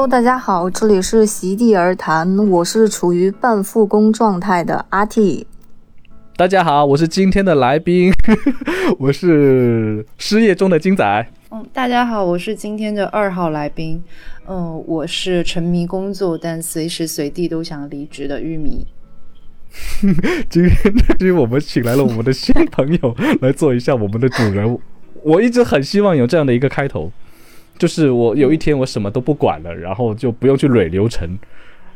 Hello，大家好，这里是席地而谈，我是处于半复工状态的阿 T。大家好，我是今天的来宾，我是失业中的金仔。嗯，大家好，我是今天的二号来宾。嗯，我是沉迷工作但随时随地都想离职的玉米。今天今天我们请来了我们的新朋友来做一下我们的主人。我一直很希望有这样的一个开头。就是我有一天我什么都不管了，然后就不用去蕊流程，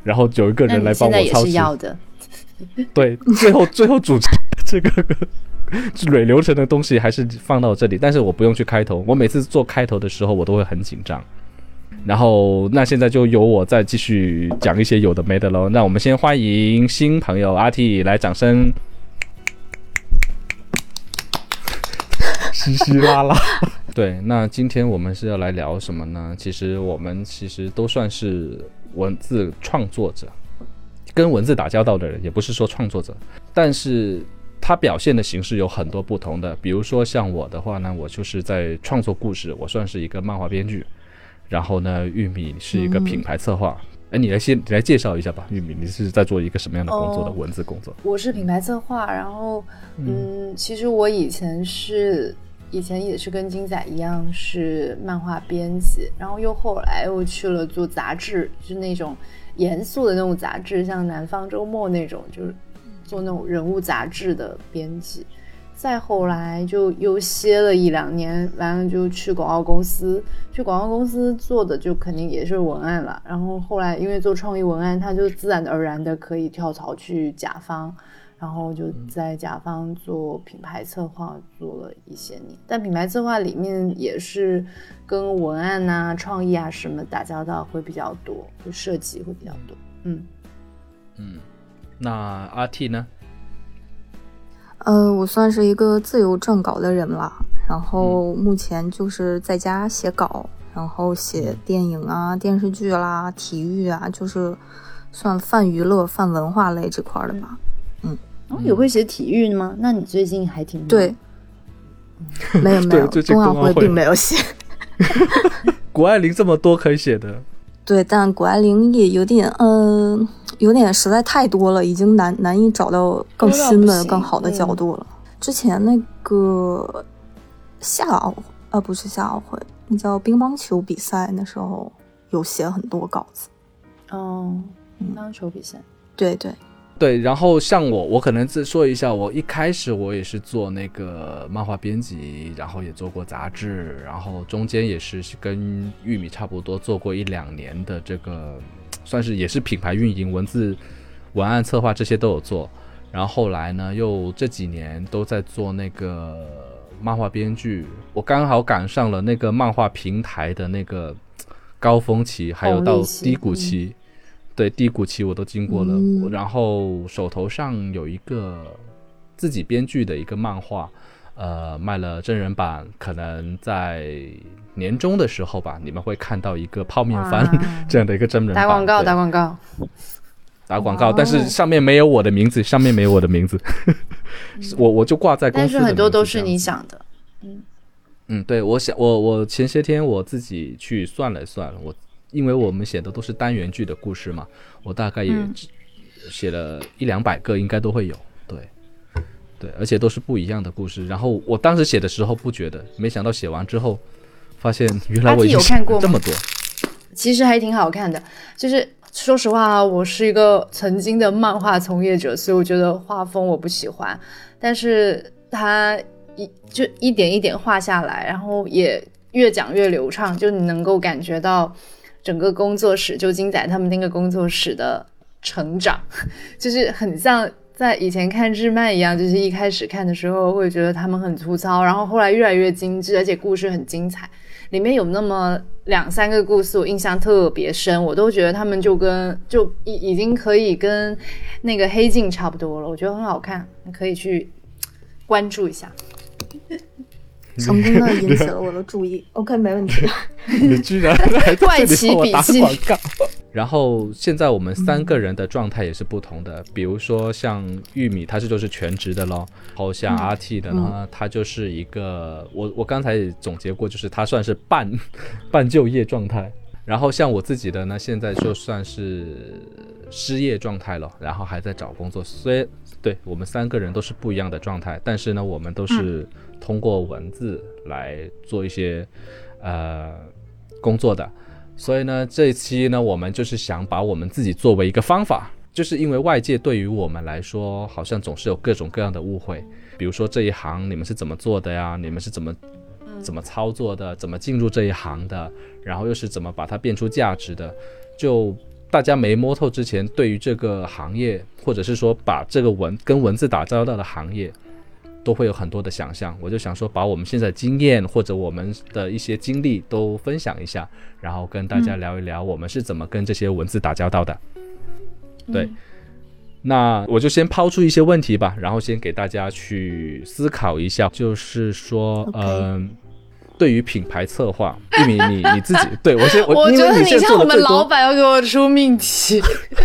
然后有一个人来帮我操持。要的。对，最后最后主持这个蕊流程的东西还是放到这里，但是我不用去开头。我每次做开头的时候，我都会很紧张。然后那现在就由我再继续讲一些有的没的喽。那我们先欢迎新朋友阿 T 来，掌声。稀稀拉拉。对，那今天我们是要来聊什么呢？其实我们其实都算是文字创作者，跟文字打交道的人，也不是说创作者，但是他表现的形式有很多不同的。比如说像我的话呢，我就是在创作故事，我算是一个漫画编剧。然后呢，玉米是一个品牌策划。哎，你来先，你来介绍一下吧，玉米，你是在做一个什么样的工作的文字工作？我是品牌策划，然后嗯，其实我以前是。以前也是跟金仔一样是漫画编辑，然后又后来又去了做杂志，就是那种严肃的那种杂志，像《南方周末》那种，就是做那种人物杂志的编辑。再后来就又歇了一两年，完了就去广告公司，去广告公司做的就肯定也是文案了。然后后来因为做创意文案，他就自然而然的可以跳槽去甲方。然后就在甲方做品牌策划做了一些年，但品牌策划里面也是跟文案呐、创意啊什么打交道会比较多，就设计会比较多。嗯嗯，那阿 T 呢？呃，我算是一个自由撰稿的人了，然后目前就是在家写稿，然后写电影啊、电视剧啦、体育啊，就是算泛娱乐、泛文化类这块的吧。哦，也会写体育吗？那你最近还挺 对，没有没有，冬奥会并没有写。谷爱凌这么多可以写的，对，但谷爱凌也有点，嗯，有点实在太多了，已经难难以找到更新的、更好的角度了。之前那个夏奥，呃，不是夏奥会，那叫乒乓球比赛，那时候有写很多稿子。哦，乒乓球比赛，对对。对，然后像我，我可能再说一下，我一开始我也是做那个漫画编辑，然后也做过杂志，然后中间也是跟玉米差不多做过一两年的这个，算是也是品牌运营、文字、文案策划这些都有做。然后后来呢，又这几年都在做那个漫画编剧，我刚好赶上了那个漫画平台的那个高峰期，还有到低谷期。对低谷期我都经过了，然后手头上有一个自己编剧的一个漫画，呃，卖了真人版，可能在年终的时候吧，你们会看到一个泡面番 这样的一个真人打广告，打广告，打广告，但是上面没有我的名字，上面没有我的名字，我我就挂在公司，但是很多都是你想的，嗯嗯，对我想我我前些天我自己去算了算，我。因为我们写的都是单元剧的故事嘛，我大概也写了一两百个，应该都会有。对，对，而且都是不一样的故事。然后我当时写的时候不觉得，没想到写完之后，发现原来我已经看过这么多。其实还挺好看的。就是说实话啊，我是一个曾经的漫画从业者，所以我觉得画风我不喜欢。但是他一就一点一点画下来，然后也越讲越流畅，就你能够感觉到。整个工作室就金仔他们那个工作室的成长，就是很像在以前看日漫一样，就是一开始看的时候会觉得他们很粗糙，然后后来越来越精致，而且故事很精彩。里面有那么两三个故事我印象特别深，我都觉得他们就跟就已已经可以跟那个黑镜差不多了，我觉得很好看，你可以去关注一下。成功的引起了我的注意。OK，没问题。你居然还 怪奇笔记广告。然后现在我们三个人的状态也是不同的。比如说像玉米，他这就是全职的咯。然后像阿 T 的呢，他就是一个我我刚才也总结过，就是他算是半半就业状态。然后像我自己的呢，现在就算是失业状态了，然后还在找工作。虽对我们三个人都是不一样的状态，但是呢，我们都是通过文字来做一些呃工作的。所以呢，这一期呢，我们就是想把我们自己作为一个方法，就是因为外界对于我们来说，好像总是有各种各样的误会，比如说这一行你们是怎么做的呀？你们是怎么？怎么操作的？怎么进入这一行的？然后又是怎么把它变出价值的？就大家没摸透之前，对于这个行业，或者是说把这个文跟文字打交道的行业，都会有很多的想象。我就想说，把我们现在经验或者我们的一些经历都分享一下，然后跟大家聊一聊我们是怎么跟这些文字打交道的。对，那我就先抛出一些问题吧，然后先给大家去思考一下，就是说，嗯。对于品牌策划，玉米，你你自己 对我先，我觉得你像我们老板要给我出命题，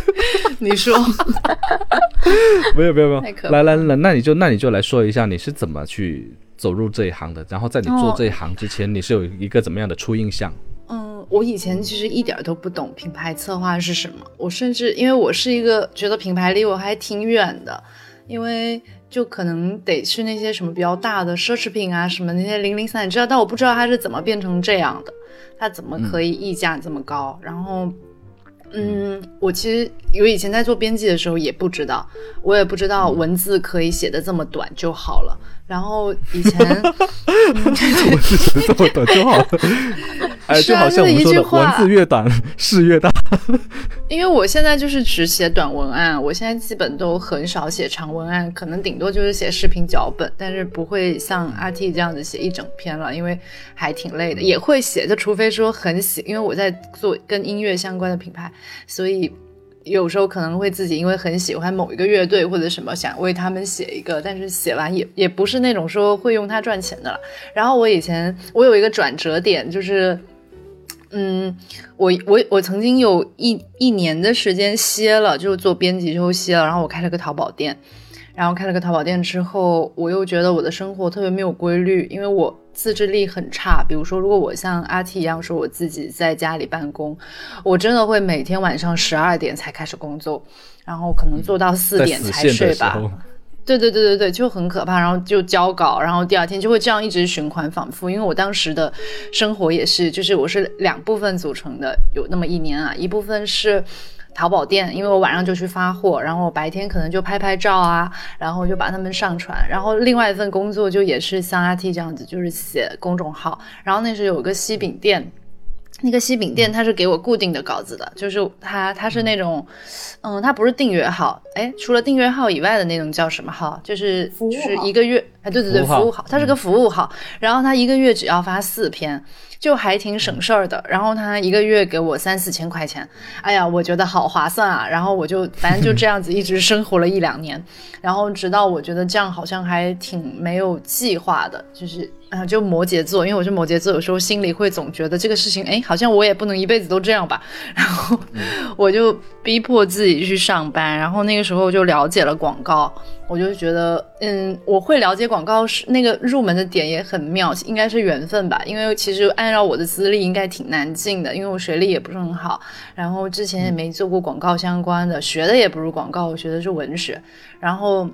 你说？没有没有没有，来来来，那你就那你就来说一下你是怎么去走入这一行的，然后在你做这一行之前，你是有一个怎么样的初印象？嗯，我以前其实一点都不懂品牌策划是什么，我甚至因为我是一个觉得品牌离我还挺远的，因为。就可能得去那些什么比较大的奢侈品啊，什么那些零零散，散知道，但我不知道它是怎么变成这样的，它怎么可以溢价这么高？然后，嗯，我其实我以前在做编辑的时候也不知道，我也不知道文字可以写的这么短就好了。然后以前文字写的这么短就好了，哎，就好像我们说的文字越短事越大。因为我现在就是只写短文案，我现在基本都很少写长文案，可能顶多就是写视频脚本，但是不会像阿 T 这样子写一整篇了，因为还挺累的。也会写，就除非说很喜，因为我在做跟音乐相关的品牌，所以。有时候可能会自己因为很喜欢某一个乐队或者什么，想为他们写一个，但是写完也也不是那种说会用它赚钱的了。然后我以前我有一个转折点，就是，嗯，我我我曾经有一一年的时间歇了，就是做编辑就歇了，然后我开了个淘宝店。然后开了个淘宝店之后，我又觉得我的生活特别没有规律，因为我自制力很差。比如说，如果我像阿 T 一样说我自己在家里办公，我真的会每天晚上十二点才开始工作，然后可能做到四点才睡吧。对对对对对，就很可怕。然后就交稿，然后第二天就会这样一直循环反复。因为我当时的生活也是，就是我是两部分组成的，有那么一年啊，一部分是。淘宝店，因为我晚上就去发货，然后我白天可能就拍拍照啊，然后就把他们上传。然后另外一份工作就也是像阿 T 这样子，就是写公众号。然后那时候有个西饼店，那个西饼店它是给我固定的稿子的，就是它它是那种，嗯，它不是订阅号，哎，除了订阅号以外的那种叫什么号？就是就是一个月，哎，对对对，服务号，它是个服务号。然后它一个月只要发四篇。就还挺省事儿的，然后他一个月给我三四千块钱，哎呀，我觉得好划算啊！然后我就反正就这样子一直生活了一两年，然后直到我觉得这样好像还挺没有计划的，就是啊，就摩羯座，因为我是摩羯座，有时候心里会总觉得这个事情，哎，好像我也不能一辈子都这样吧，然后我就逼迫自己去上班，然后那个时候就了解了广告。我就觉得，嗯，我会了解广告是那个入门的点也很妙，应该是缘分吧。因为其实按照我的资历，应该挺难进的，因为我学历也不是很好，然后之前也没做过广告相关的，学的也不是广告，我学的是文学。然后，嗯，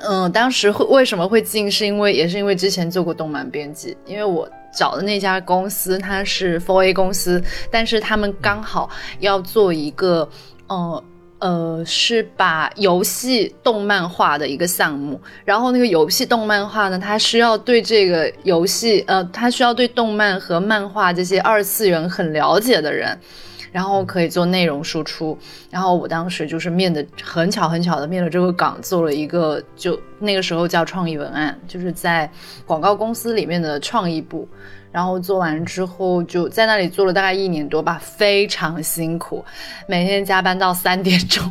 嗯当时会为什么会进，是因为也是因为之前做过动漫编辑，因为我找的那家公司它是 for a 公司，但是他们刚好要做一个，嗯。呃，是把游戏动漫化的一个项目，然后那个游戏动漫化呢，它需要对这个游戏，呃，它需要对动漫和漫画这些二次元很了解的人，然后可以做内容输出。然后我当时就是面的很巧很巧的面了这个岗，做了一个就那个时候叫创意文案，就是在广告公司里面的创意部。然后做完之后，就在那里做了大概一年多吧，非常辛苦，每天加班到三点钟，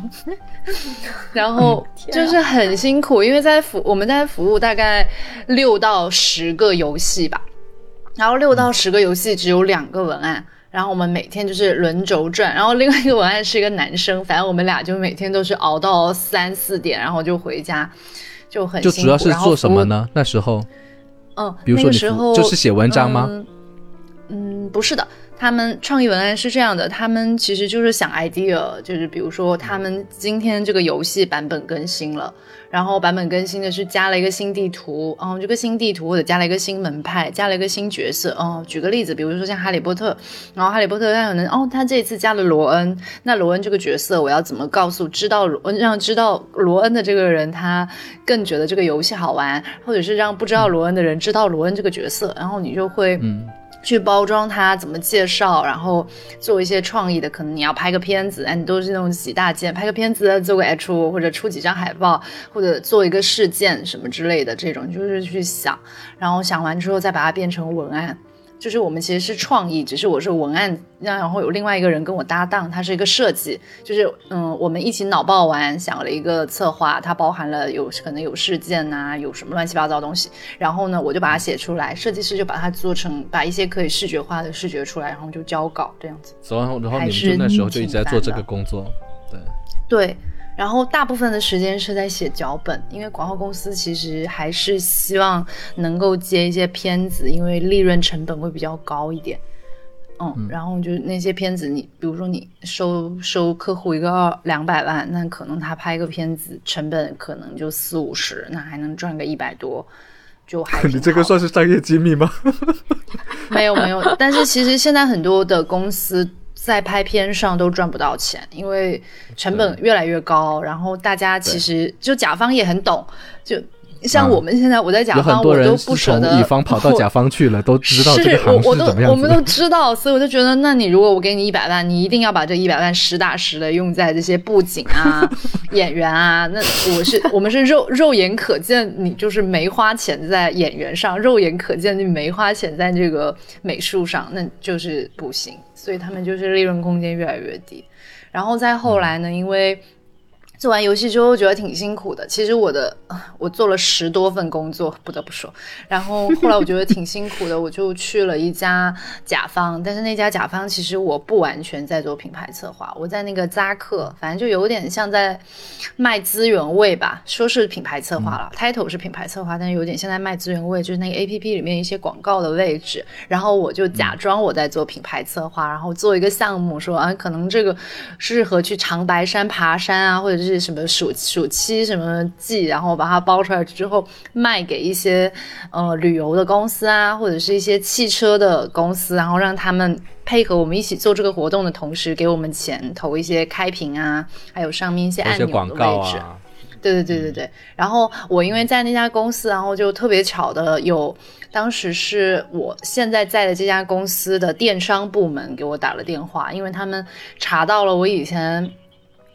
然后就是很辛苦，因为在服我们在服务大概六到十个游戏吧，然后六到十个游戏只有两个文案，然后我们每天就是轮轴转，然后另外一个文案是一个男生，反正我们俩就每天都是熬到三四点，然后就回家，就很就主要是做什么呢？那时候。嗯，比如说你就是写文章吗？嗯，不是的，他们创意文案是这样的，他们其实就是想 idea，就是比如说他们今天这个游戏版本更新了，然后版本更新的是加了一个新地图，哦，这个新地图或者加了一个新门派，加了一个新角色，哦，举个例子，比如说像哈利波特，然后哈利波特他可能哦，他这一次加了罗恩，那罗恩这个角色我要怎么告诉知道罗让知道罗恩的这个人他更觉得这个游戏好玩，或者是让不知道罗恩的人知道罗恩这个角色，然后你就会嗯。去包装它，怎么介绍，然后做一些创意的，可能你要拍个片子，哎，你都是那种几大件，拍个片子，做个 H 或者出几张海报，或者做一个事件什么之类的，这种就是去想，然后想完之后再把它变成文案。就是我们其实是创意，只是我是文案，然后有另外一个人跟我搭档，他是一个设计，就是嗯，我们一起脑爆完想了一个策划，它包含了有可能有事件呐，有什么乱七八糟东西，然后呢，我就把它写出来，设计师就把它做成，把一些可以视觉化的视觉出来，然后就交稿这样子。然后，然后你们就那时候就一直在做这个工作，对对。然后大部分的时间是在写脚本，因为广告公司其实还是希望能够接一些片子，因为利润成本会比较高一点。嗯，然后就那些片子，你比如说你收收客户一个二两百万，那可能他拍个片子成本可能就四五十，那还能赚个一百多，就还 你这个算是商业机密吗？没有没有，但是其实现在很多的公司。在拍片上都赚不到钱，因为成本越来越高。然后大家其实就甲方也很懂，就。像我们现在，我在甲方，我都不舍得。乙方跑到甲方去了，都知道这个行是怎么样我们都知道，所以我就觉得，那你如果我给你一百万，你一定要把这一百万实打实的用在这些布景啊、演员啊。那我是我们是肉肉眼可见，你就是没花钱在演员上，肉眼可见你没花钱在这个美术上，那就是不行。所以他们就是利润空间越来越低。然后再后来呢，因为。做完游戏之后觉得挺辛苦的，其实我的我做了十多份工作，不得不说。然后后来我觉得挺辛苦的，我就去了一家甲方，但是那家甲方其实我不完全在做品牌策划，我在那个扎克，反正就有点像在卖资源位吧，说是品牌策划了，title 是品牌策划，但是有点像在卖资源位，就是那个 A P P 里面一些广告的位置。然后我就假装我在做品牌策划，然后做一个项目，说啊，可能这个适合去长白山爬山啊，或者是。是什么暑暑期什么季，然后把它包出来之后卖给一些呃旅游的公司啊，或者是一些汽车的公司，然后让他们配合我们一起做这个活动的同时，给我们钱投一些开屏啊，还有上面一些按钮的位置。对对对对对。然后我因为在那家公司，然后就特别巧的有，当时是我现在在的这家公司的电商部门给我打了电话，因为他们查到了我以前。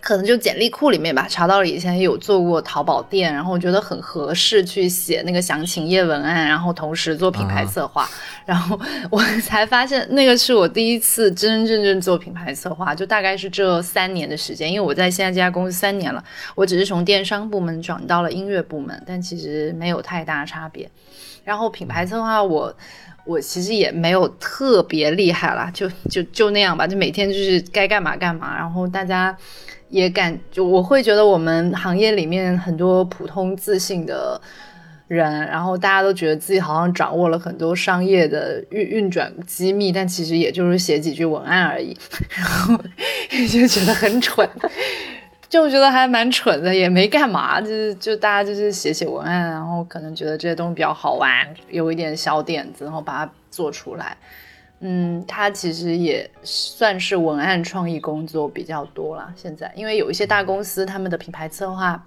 可能就简历库里面吧，查到了以前有做过淘宝店，然后我觉得很合适去写那个详情页文案，然后同时做品牌策划，然后 我才发现那个是我第一次真真正正做品牌策划，就大概是这三年的时间，因为我在现在这家公司三年了，我只是从电商部门转到了音乐部门，但其实没有太大差别。然后品牌策划我我其实也没有特别厉害啦，就就就那样吧，就每天就是该干嘛干嘛，然后大家。也感就我会觉得我们行业里面很多普通自信的人，然后大家都觉得自己好像掌握了很多商业的运运转机密，但其实也就是写几句文案而已，然 后就觉得很蠢，就觉得还蛮蠢的，也没干嘛，就是就大家就是写写文案，然后可能觉得这些东西比较好玩，有一点小点子，然后把它做出来。嗯，他其实也算是文案创意工作比较多了。现在，因为有一些大公司，他们的品牌策划。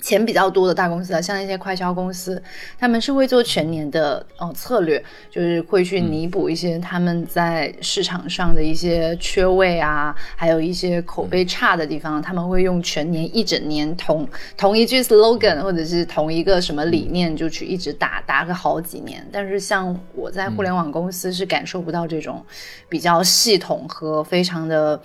钱比较多的大公司啊，像那些快销公司，他们是会做全年的呃策略，就是会去弥补一些他们在市场上的一些缺位啊，还有一些口碑差的地方，他们会用全年一整年同同一句 slogan 或者是同一个什么理念就去一直打打个好几年。但是像我在互联网公司是感受不到这种比较系统和非常的。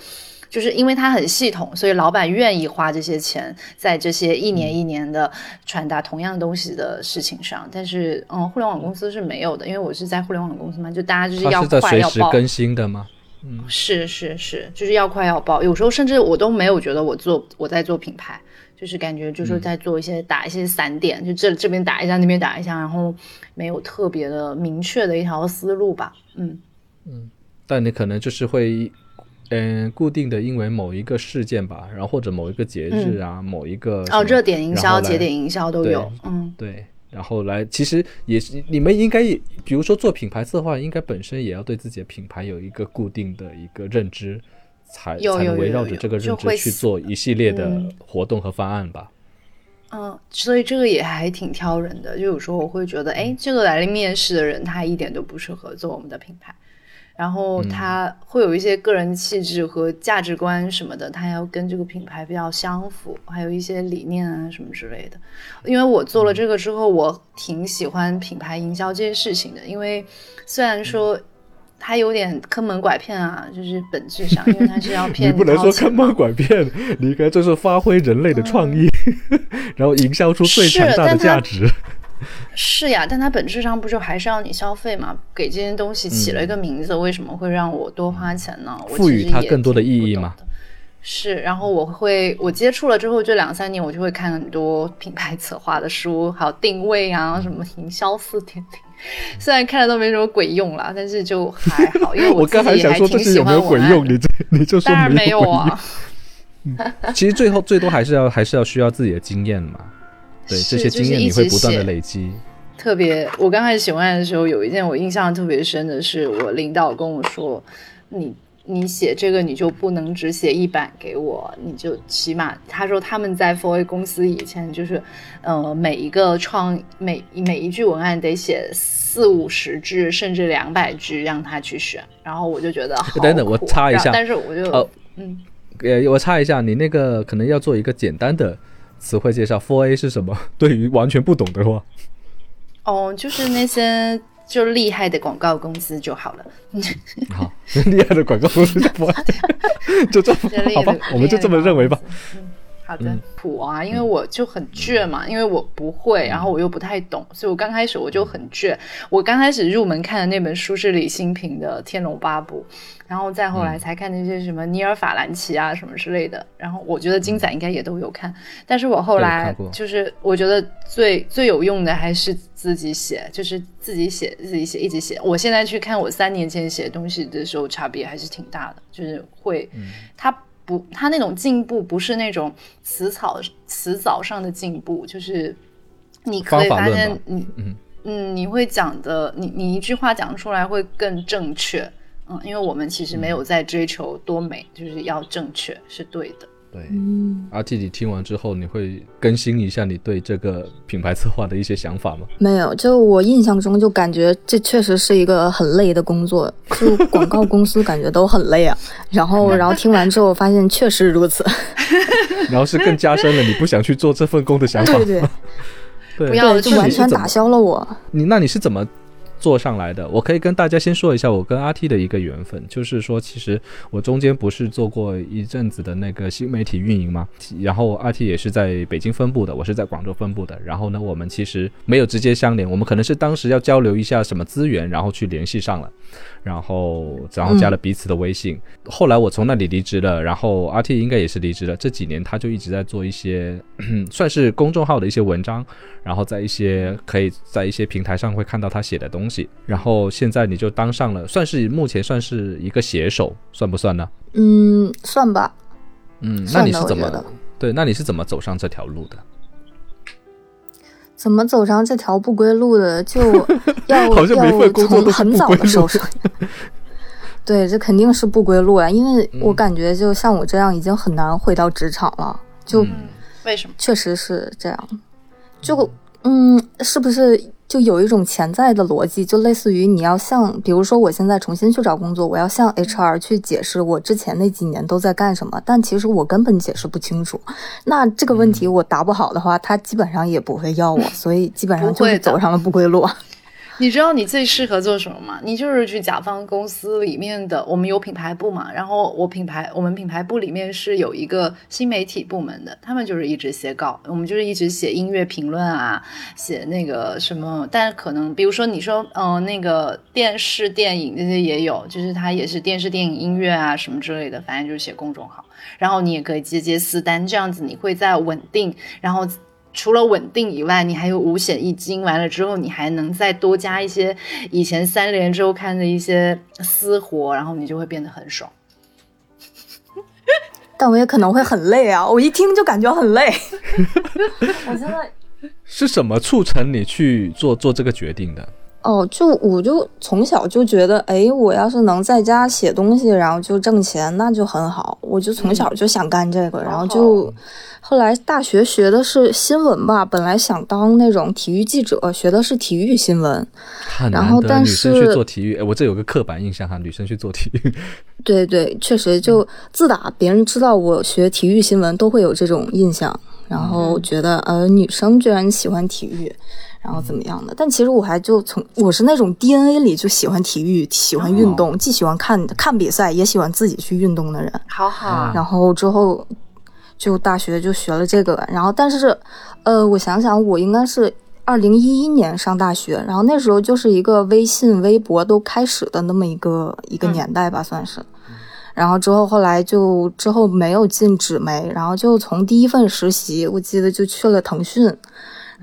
就是因为它很系统，所以老板愿意花这些钱在这些一年一年的传达同样东西的事情上。但是，嗯，互联网公司是没有的，因为我是在互联网公司嘛，就大家就是要快要爆更新的吗？嗯，是是是，就是要快要爆。有时候甚至我都没有觉得我做我在做品牌，就是感觉就是在做一些打一些散点，就这这边打一下，那边打一下，然后没有特别的明确的一条思路吧。嗯嗯。但你可能就是会，嗯，固定的因为某一个事件吧，然后或者某一个节日啊，某一个哦，热点营销、节点营销都有，嗯，对，然后来，其实也是你们应该也，比如说做品牌策划，应该本身也要对自己的品牌有一个固定的一个认知，才才能围绕着这个认知去做一系列的活动和方案吧。嗯，所以这个也还挺挑人的。就有时候我会觉得，哎，这个来面试的人他一点都不适合做我们的品牌，然后他会有一些个人气质和价值观什么的，他要跟这个品牌比较相符，还有一些理念啊什么之类的。因为我做了这个之后，我挺喜欢品牌营销这些事情的，因为虽然说。他有点坑蒙拐骗啊，就是本质上，因为他是要 骗你。不能说坑蒙拐骗，你应该就是发挥人类的创意，然后营销出最强大的价值。是呀，但它本质上不就还是要你消费嘛？给这些东西起了一个名字，为什么会让我多花钱呢？赋予它更多的意义嘛？是，然后我会我接触了之后，这两三年我就会看很多品牌策划的书，还有定位啊，什么营销四点零。虽然看了都没什么鬼用啦，但是就还好，因为 我刚才想说这是 有没有鬼用，你这你就说当然没有啊。其实最后最多还是要还是要需要自己的经验嘛，对这些经验你会不断的累积。特别我刚开始写文案的时候，有一件我印象特别深的是，我领导跟我说你。你写这个你就不能只写一版给我，你就起码他说他们在 Four A 公司以前就是，呃，每一个创每每一句文案得写四五十句甚至两百句让他去选，然后我就觉得等等我插一下，但是我就呃嗯呃我插一下，你那个可能要做一个简单的词汇介绍，Four A 是什么？对于完全不懂的话，哦，就是那些。就厉害的广告公司就好了。好，厉害的广告公司就不，就这么好吧？我们就这么认为吧。好的，普啊，因为我就很倔嘛，因为我不会，然后我又不太懂，所以我刚开始我就很倔。我刚开始入门看的那本书是李新平的《天龙八部》，然后再后来才看那些什么尼尔法兰奇啊什么之类的。然后我觉得金仔应该也都有看，但是我后来就是我觉得最最有用的还是自己写，就是自己写自己写一直写。我现在去看我三年前写东西的时候，差别还是挺大的，就是会他。不，他那种进步不是那种词草词藻上的进步，就是你可以发现，你嗯嗯，你会讲的，你你一句话讲出来会更正确，嗯，因为我们其实没有在追求多美，就是要正确是对的。对，阿 T，你听完之后，你会更新一下你对这个品牌策划的一些想法吗？没有，就我印象中就感觉这确实是一个很累的工作，就广告公司感觉都很累啊。然后，然后听完之后发现确实如此，然后是更加深了你不想去做这份工的想法。对对，对，不要就完全打消了我。你那你是怎么？做上来的，我可以跟大家先说一下我跟阿 T 的一个缘分，就是说，其实我中间不是做过一阵子的那个新媒体运营吗？然后阿 T 也是在北京分部的，我是在广州分部的。然后呢，我们其实没有直接相连，我们可能是当时要交流一下什么资源，然后去联系上了，然后然后加了彼此的微信。后来我从那里离职了，然后阿 T 应该也是离职了。这几年他就一直在做一些 算是公众号的一些文章，然后在一些可以在一些平台上会看到他写的东西。然后现在你就当上了，算是目前算是一个写手，算不算呢？嗯，算吧。嗯，那你是怎么？对，那你是怎么走上这条路的？怎么走上这条不归路的？就 要要从很早的时候说。对，这肯定是不归路啊！因为我感觉，就像我这样，已经很难回到职场了。就为什么？确实是这样。就嗯，是不是？就有一种潜在的逻辑，就类似于你要向，比如说我现在重新去找工作，我要向 HR 去解释我之前那几年都在干什么，但其实我根本解释不清楚。那这个问题我答不好的话，他基本上也不会要我，所以基本上就是走上了不归路。你知道你最适合做什么吗？你就是去甲方公司里面的，我们有品牌部嘛，然后我品牌，我们品牌部里面是有一个新媒体部门的，他们就是一直写稿，我们就是一直写音乐评论啊，写那个什么，但可能比如说你说，嗯，那个电视电影这些也有，就是它也是电视电影音乐啊什么之类的，反正就是写公众号，然后你也可以接接私单，这样子你会在稳定，然后。除了稳定以外，你还有五险一金，完了之后你还能再多加一些以前三联周刊的一些私活，然后你就会变得很爽。但我也可能会很累啊！我一听就感觉很累。我现在是什么促成你去做做这个决定的？哦，就我就从小就觉得，哎，我要是能在家写东西，然后就挣钱，那就很好。我就从小就想干这个，然后就后来大学学的是新闻吧，本来想当那种体育记者，学的是体育新闻。然后但是女生去做体育，哎，我这有个刻板印象哈，女生去做体育。对对，确实，就自打别人知道我学体育新闻，都会有这种印象，然后觉得呃，女生居然喜欢体育。然后怎么样的？但其实我还就从我是那种 DNA 里就喜欢体育、喜欢运动，既喜欢看看比赛，也喜欢自己去运动的人。好好。然后之后就大学就学了这个，然后但是呃，我想想，我应该是二零一一年上大学，然后那时候就是一个微信、微博都开始的那么一个一个年代吧，算是。然后之后后来就之后没有进纸媒，然后就从第一份实习，我记得就去了腾讯。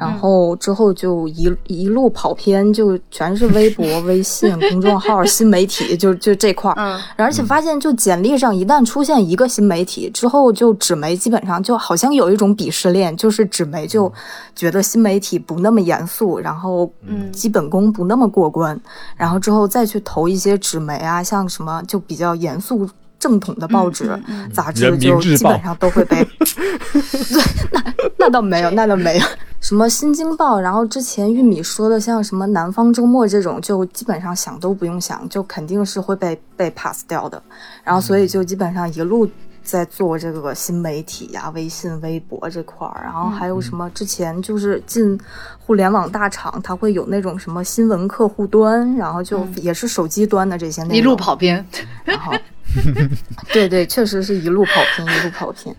然后之后就一一路跑偏，就全是微博、微信公众号、新媒体，就就这块儿。嗯，而且发现，就简历上一旦出现一个新媒体之后，就纸媒基本上就好像有一种鄙视链，就是纸媒就觉得新媒体不那么严肃，然后嗯，基本功不那么过关，然后之后再去投一些纸媒啊，像什么就比较严肃。正统的报纸、杂志就基本上都会被，对，那那倒没有，那倒没有。什么《新京报》，然后之前玉米说的像什么《南方周末》这种，就基本上想都不用想，就肯定是会被被 pass 掉的。然后所以就基本上一路在做这个新媒体呀、微信、微博这块儿。然后还有什么之前就是进互联网大厂，它会有那种什么新闻客户端，然后就也是手机端的这些内容。一路跑偏，然后。对对，确实是一路跑偏，一路跑偏。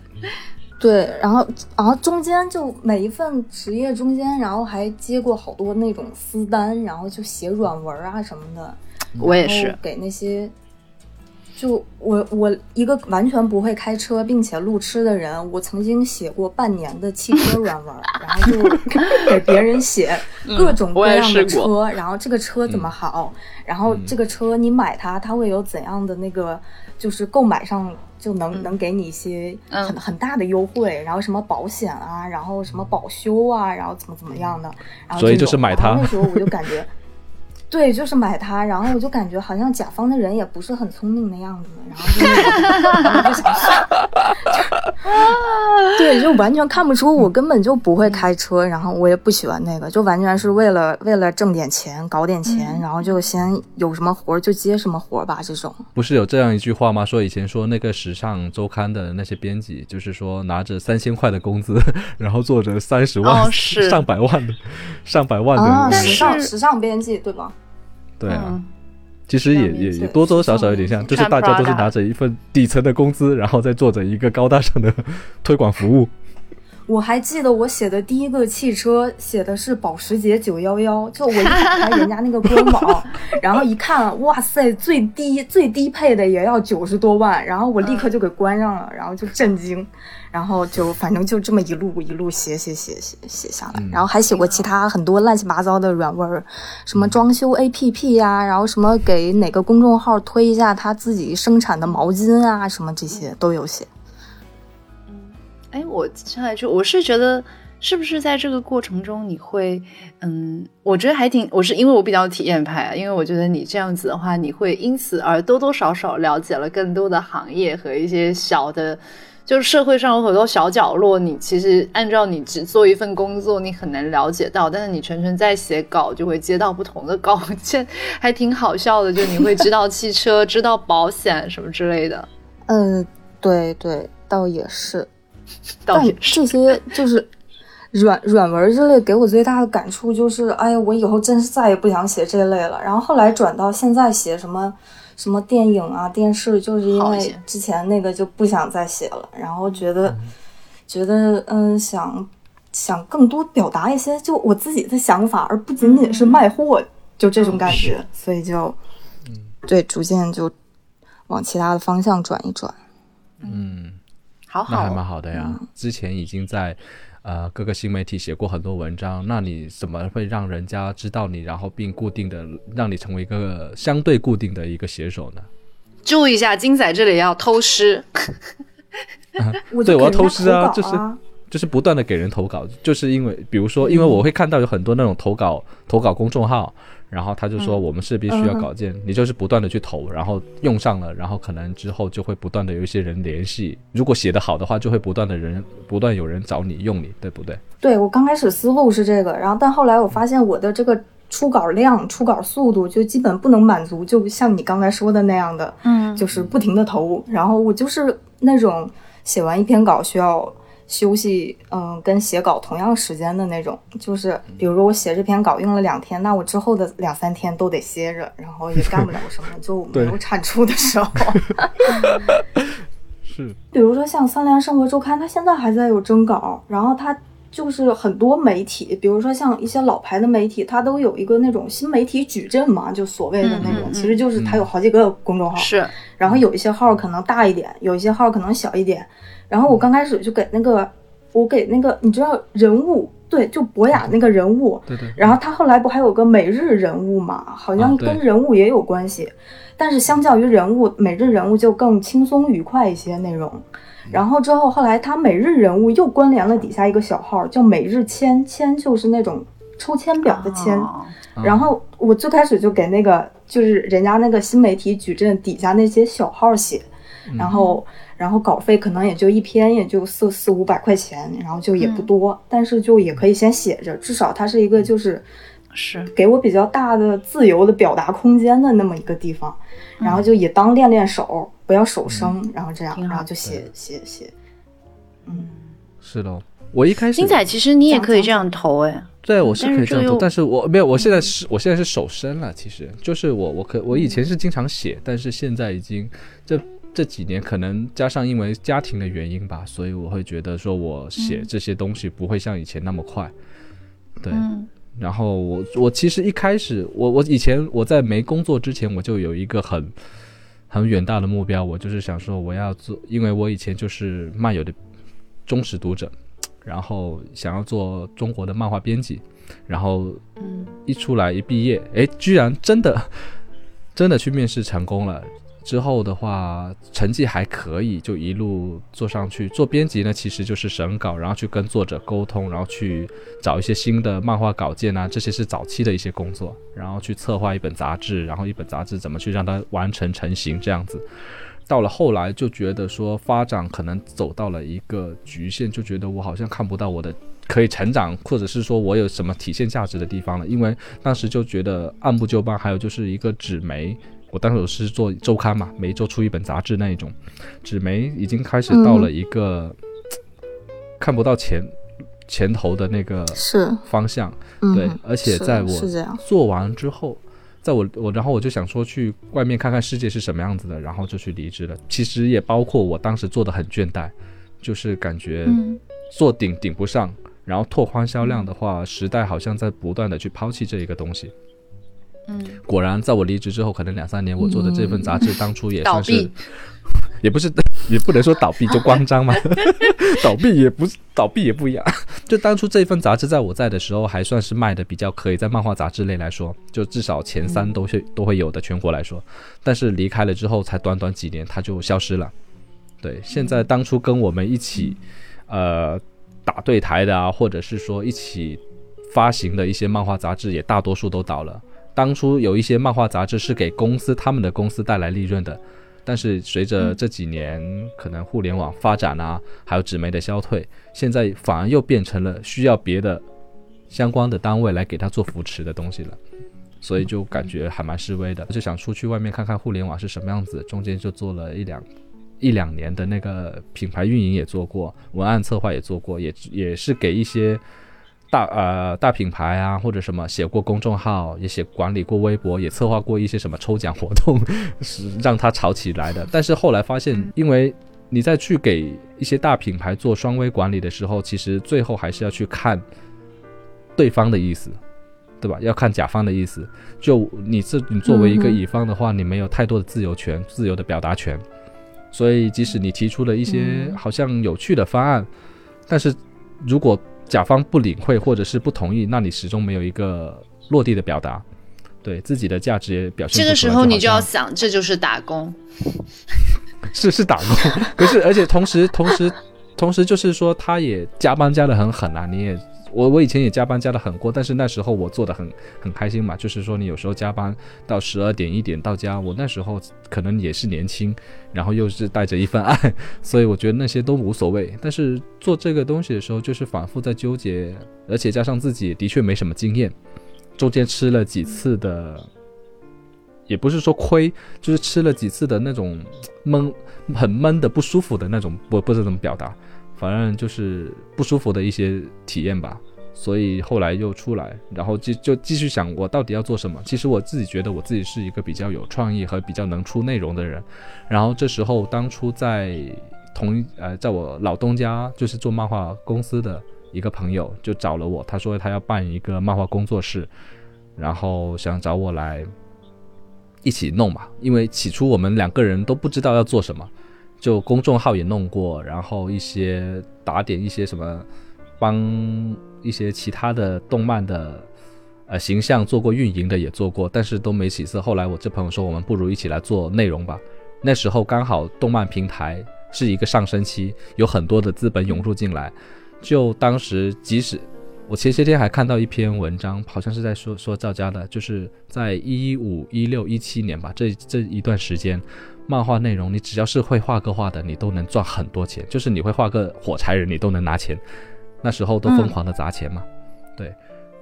对，然后然后中间就每一份职业中间，然后还接过好多那种私单，然后就写软文啊什么的。我也是给那些。就我我一个完全不会开车并且路痴的人，我曾经写过半年的汽车软文，然后就 给别人写各种各样的车，然后这个车怎么好，然后这个车你买它，它会有怎样的那个，就是购买上就能能给你一些很很大的优惠，然后什么保险啊，然后什么保修啊，然后怎么怎么样的，然后所以就是买它。那时候我就感觉。对，就是买它，然后我就感觉好像甲方的人也不是很聪明的样子，然后就 就，对，就完全看不出我根本就不会开车，然后我也不喜欢那个，就完全是为了为了挣点钱，搞点钱，然后就先有什么活就接什么活吧。这种不是有这样一句话吗？说以前说那个时尚周刊的那些编辑，就是说拿着三千块的工资，然后做着三十万、上百万的、上百万的时尚时尚编辑，对吧？对啊，其实也也也多多少少有点像，就是大家都是拿着一份底层的工资，然后再做着一个高大上的推广服务。我还记得我写的第一个汽车写的是保时捷九幺幺，就我一打开人家那个官网，然后一看，哇塞，最低最低配的也要九十多万，然后我立刻就给关上了，然后就震惊。然后就反正就这么一路一路写写写写写下来，然后还写过其他很多乱七八糟的软文，什么装修 APP 呀，然后什么给哪个公众号推一下他自己生产的毛巾啊，什么这些都有写。哎，我上来就我是觉得，是不是在这个过程中你会，嗯，我觉得还挺，我是因为我比较体验派啊，因为我觉得你这样子的话，你会因此而多多少少了解了更多的行业和一些小的。就是社会上有很多小角落，你其实按照你只做一份工作，你很难了解到。但是你纯纯在写稿，就会接到不同的稿件，还挺好笑的。就你会知道汽车，知道保险什么之类的。嗯，对对，倒也是。但这些 就是软软文之类，给我最大的感触就是，哎呀，我以后真是再也不想写这类了。然后后来转到现在写什么。什么电影啊、电视，就是因为之前那个就不想再写了，然后觉得觉得嗯，想想更多表达一些就我自己的想法，而不仅仅是卖货，就这种感觉，所以就对，逐渐就往其他的方向转一转。嗯，好好，那还蛮好的呀。之前已经在呃各个新媒体写过很多文章，那你怎么会让人家知道你，然后并固定的让你成为一个相对固定的一个写手呢？注意一下，金仔这里要偷师。对，我要偷师啊，就是就是不断的给人投稿，就是因为比如说，因为我会看到有很多那种投稿投稿公众号。然后他就说，我们是必须要稿件，你就是不断的去投，然后用上了，然后可能之后就会不断的有一些人联系。如果写得好的话，就会不断的人不断有人找你用你，对不对？对我刚开始思路是这个，然后但后来我发现我的这个出稿量、出稿速度就基本不能满足，就像你刚才说的那样的，嗯，就是不停的投，然后我就是那种写完一篇稿需要。休息，嗯，跟写稿同样时间的那种，就是比如说我写这篇稿用了两天，那我之后的两三天都得歇着，然后也干不了什么，就没有产出的时候。是，比如说像《三联生活周刊》，它现在还在有征稿，然后它就是很多媒体，比如说像一些老牌的媒体，它都有一个那种新媒体矩阵嘛，就所谓的那种，其实就是它有好几个公众号，是，然后有一些号可能大一点，有一些号可能小一点。然后我刚开始就给那个，我给那个，你知道人物对，就博雅那个人物，对对。然后他后来不还有个每日人物嘛？好像跟人物也有关系，但是相较于人物，每日人物就更轻松愉快一些内容。然后之后后来他每日人物又关联了底下一个小号，叫每日签签，就是那种抽签表的签。然后我最开始就给那个就是人家那个新媒体矩阵底下那些小号写，然后。然后稿费可能也就一篇，也就四四五百块钱，然后就也不多，但是就也可以先写着，至少它是一个就是是。给我比较大的自由的表达空间的那么一个地方，然后就也当练练手，不要手生，然后这样，然后就写写写，嗯，是的，我一开始精彩，其实你也可以这样投哎，对，我是可以这样投，但是我没有，我现在是我现在是手生了，其实就是我我可我以前是经常写，但是现在已经这。这几年可能加上因为家庭的原因吧，所以我会觉得说我写这些东西不会像以前那么快，对。然后我我其实一开始我我以前我在没工作之前我就有一个很很远大的目标，我就是想说我要做，因为我以前就是漫游的忠实读者，然后想要做中国的漫画编辑，然后一出来一毕业，哎，居然真的真的去面试成功了。之后的话，成绩还可以，就一路做上去。做编辑呢，其实就是审稿，然后去跟作者沟通，然后去找一些新的漫画稿件啊，这些是早期的一些工作。然后去策划一本杂志，然后一本杂志怎么去让它完成成型，这样子。到了后来就觉得说发展可能走到了一个局限，就觉得我好像看不到我的可以成长，或者是说我有什么体现价值的地方了。因为当时就觉得按部就班，还有就是一个纸媒。我当时是做周刊嘛，每周出一本杂志那一种，纸媒已经开始到了一个看不到前前头的那个是方向，对，而且在我做完之后，在我我然后我就想说去外面看看世界是什么样子的，然后就去离职了。其实也包括我当时做的很倦怠，就是感觉做顶顶不上，然后拓宽销量的话，时代好像在不断的去抛弃这一个东西。嗯，果然，在我离职之后，可能两三年，我做的这份杂志当初也算是，也不是，也不能说倒闭就关张嘛，倒闭也不是，倒闭也不一样。就当初这份杂志在我在的时候，还算是卖的比较可以，在漫画杂志类来说，就至少前三都是都会有的，全国来说。但是离开了之后，才短短几年，它就消失了。对，现在当初跟我们一起，呃，打对台的啊，或者是说一起发行的一些漫画杂志，也大多数都倒了。当初有一些漫画杂志是给公司他们的公司带来利润的，但是随着这几年可能互联网发展啊，还有纸媒的消退，现在反而又变成了需要别的相关的单位来给他做扶持的东西了，所以就感觉还蛮示威的，就想出去外面看看互联网是什么样子。中间就做了一两一两年的那个品牌运营也做过，文案策划也做过，也也是给一些。大呃大品牌啊，或者什么写过公众号，也写管理过微博，也策划过一些什么抽奖活动，是让它炒起来的。但是后来发现，因为你在去给一些大品牌做双微管理的时候，其实最后还是要去看对方的意思，对吧？要看甲方的意思。就你自你作为一个乙方的话，你没有太多的自由权、自由的表达权。所以即使你提出了一些好像有趣的方案，但是如果甲方不领会或者是不同意，那你始终没有一个落地的表达，对自己的价值也表现。这个时候你就要想，这就是打工，是是打工，可是而且同时同时同时就是说，他也加班加的很狠啊，你也。我我以前也加班加的很过，但是那时候我做的很很开心嘛，就是说你有时候加班到十二点一点到家，我那时候可能也是年轻，然后又是带着一份爱，所以我觉得那些都无所谓。但是做这个东西的时候，就是反复在纠结，而且加上自己的确没什么经验，中间吃了几次的，也不是说亏，就是吃了几次的那种 闷，很闷的不舒服的那种，不不知道怎么表达。反正就是不舒服的一些体验吧，所以后来又出来，然后就就继续想我到底要做什么。其实我自己觉得我自己是一个比较有创意和比较能出内容的人。然后这时候当初在同呃在我老东家就是做漫画公司的一个朋友就找了我，他说他要办一个漫画工作室，然后想找我来一起弄嘛。因为起初我们两个人都不知道要做什么。就公众号也弄过，然后一些打点一些什么，帮一些其他的动漫的呃形象做过运营的也做过，但是都没起色。后来我这朋友说，我们不如一起来做内容吧。那时候刚好动漫平台是一个上升期，有很多的资本涌入进来。就当时即使我前些天还看到一篇文章，好像是在说说赵家的，就是在一五一六一七年吧，这这一段时间。漫画内容，你只要是会画个画的，你都能赚很多钱。就是你会画个火柴人，你都能拿钱。那时候都疯狂的砸钱嘛，对。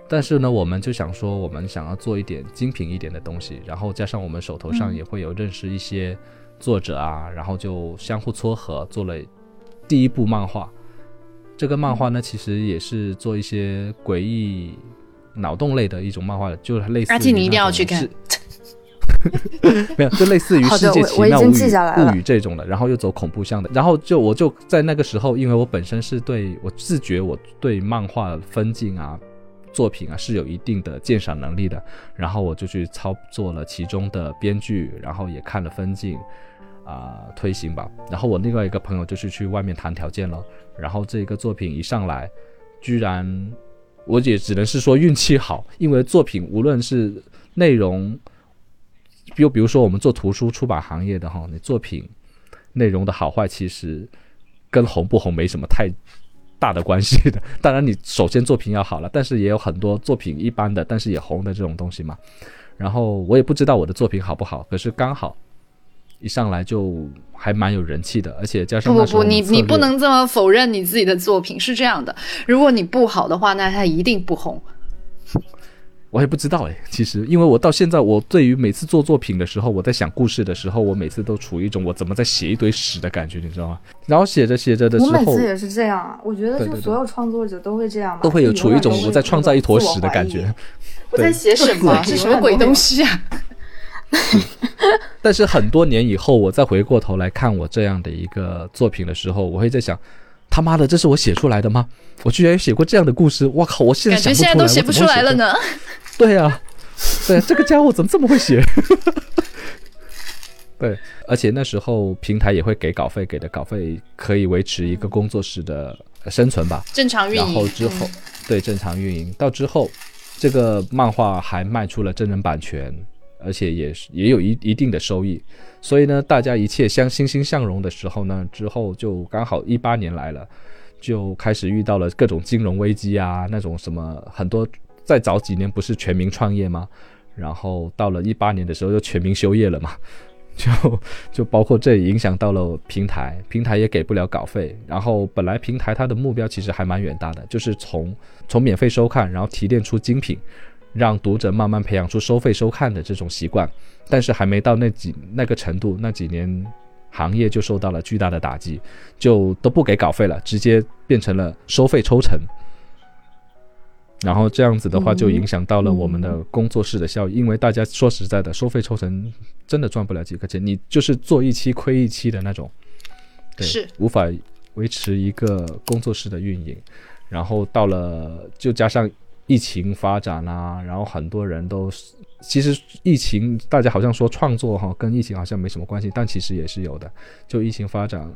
但是呢，我们就想说，我们想要做一点精品一点的东西，然后加上我们手头上也会有认识一些作者啊，然后就相互撮合，做了第一部漫画。这个漫画呢，其实也是做一些诡异、脑洞类的一种漫画，就是类似。而且你一定要去看。没有，就类似于《世界奇妙物语》物语这种的，然后又走恐怖向的，然后就我就在那个时候，因为我本身是对我自觉我对漫画分镜啊、作品啊是有一定的鉴赏能力的，然后我就去操作了其中的编剧，然后也看了分镜啊推行吧，然后我另外一个朋友就是去外面谈条件了，然后这个作品一上来，居然我也只能是说运气好，因为作品无论是内容。就比如说我们做图书出版行业的哈，你作品内容的好坏其实跟红不红没什么太大的关系的。当然，你首先作品要好了，但是也有很多作品一般的，但是也红的这种东西嘛。然后我也不知道我的作品好不好，可是刚好一上来就还蛮有人气的，而且加上不不不，你你不能这么否认你自己的作品是这样的。如果你不好的话，那它一定不红。我也不知道哎，其实因为我到现在，我对于每次做作品的时候，我在想故事的时候，我每次都处于一种我怎么在写一堆屎的感觉，你知道吗？然后写着写着的时候，我每次也是这样啊。我觉得就所有创作者都会这样，都会有处于一种我在创造一坨屎的感觉。我在写什么？是什么鬼东西啊？但是很多年以后，我再回过头来看我这样的一个作品的时候，我会在想。他妈的，这是我写出来的吗？我居然写过这样的故事！我靠，我现在感觉现在都写不出来了呢。对呀，对，这个家伙怎么这么会写？对，而且那时候平台也会给稿费，给的稿费可以维持一个工作室的生存吧，正常运营。然后之后，对，正常运营到之后，这个漫画还卖出了真人版权。而且也是也有一一定的收益，所以呢，大家一切相欣欣向荣的时候呢，之后就刚好一八年来了，就开始遇到了各种金融危机啊，那种什么很多再早几年不是全民创业吗？然后到了一八年的时候又全民休业了嘛，就就包括这影响到了平台，平台也给不了稿费，然后本来平台它的目标其实还蛮远大的，就是从从免费收看，然后提炼出精品。让读者慢慢培养出收费收看的这种习惯，但是还没到那几那个程度，那几年行业就受到了巨大的打击，就都不给稿费了，直接变成了收费抽成。然后这样子的话，就影响到了我们的工作室的效益，因为大家说实在的，收费抽成真的赚不了几个钱，你就是做一期亏一期的那种，对，是无法维持一个工作室的运营。然后到了，就加上。疫情发展啊，然后很多人都，其实疫情大家好像说创作哈跟疫情好像没什么关系，但其实也是有的。就疫情发展，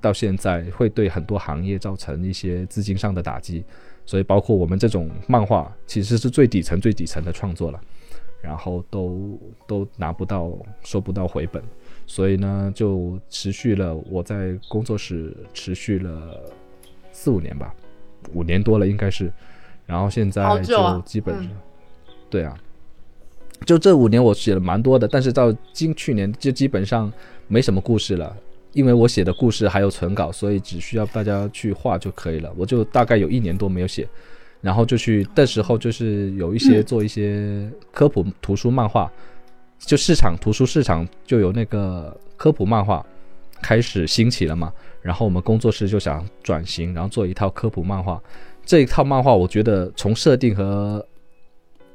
到现在会对很多行业造成一些资金上的打击，所以包括我们这种漫画其实是最底层、最底层的创作了，然后都都拿不到、收不到回本，所以呢，就持续了我在工作室持续了四五年吧，五年多了应该是，然后现在就基本上，对啊。就这五年我写了蛮多的，但是到今去年就基本上没什么故事了，因为我写的故事还有存稿，所以只需要大家去画就可以了。我就大概有一年多没有写，然后就去的时候就是有一些做一些科普图书漫画，就市场图书市场就有那个科普漫画开始兴起了嘛，然后我们工作室就想转型，然后做一套科普漫画。这一套漫画我觉得从设定和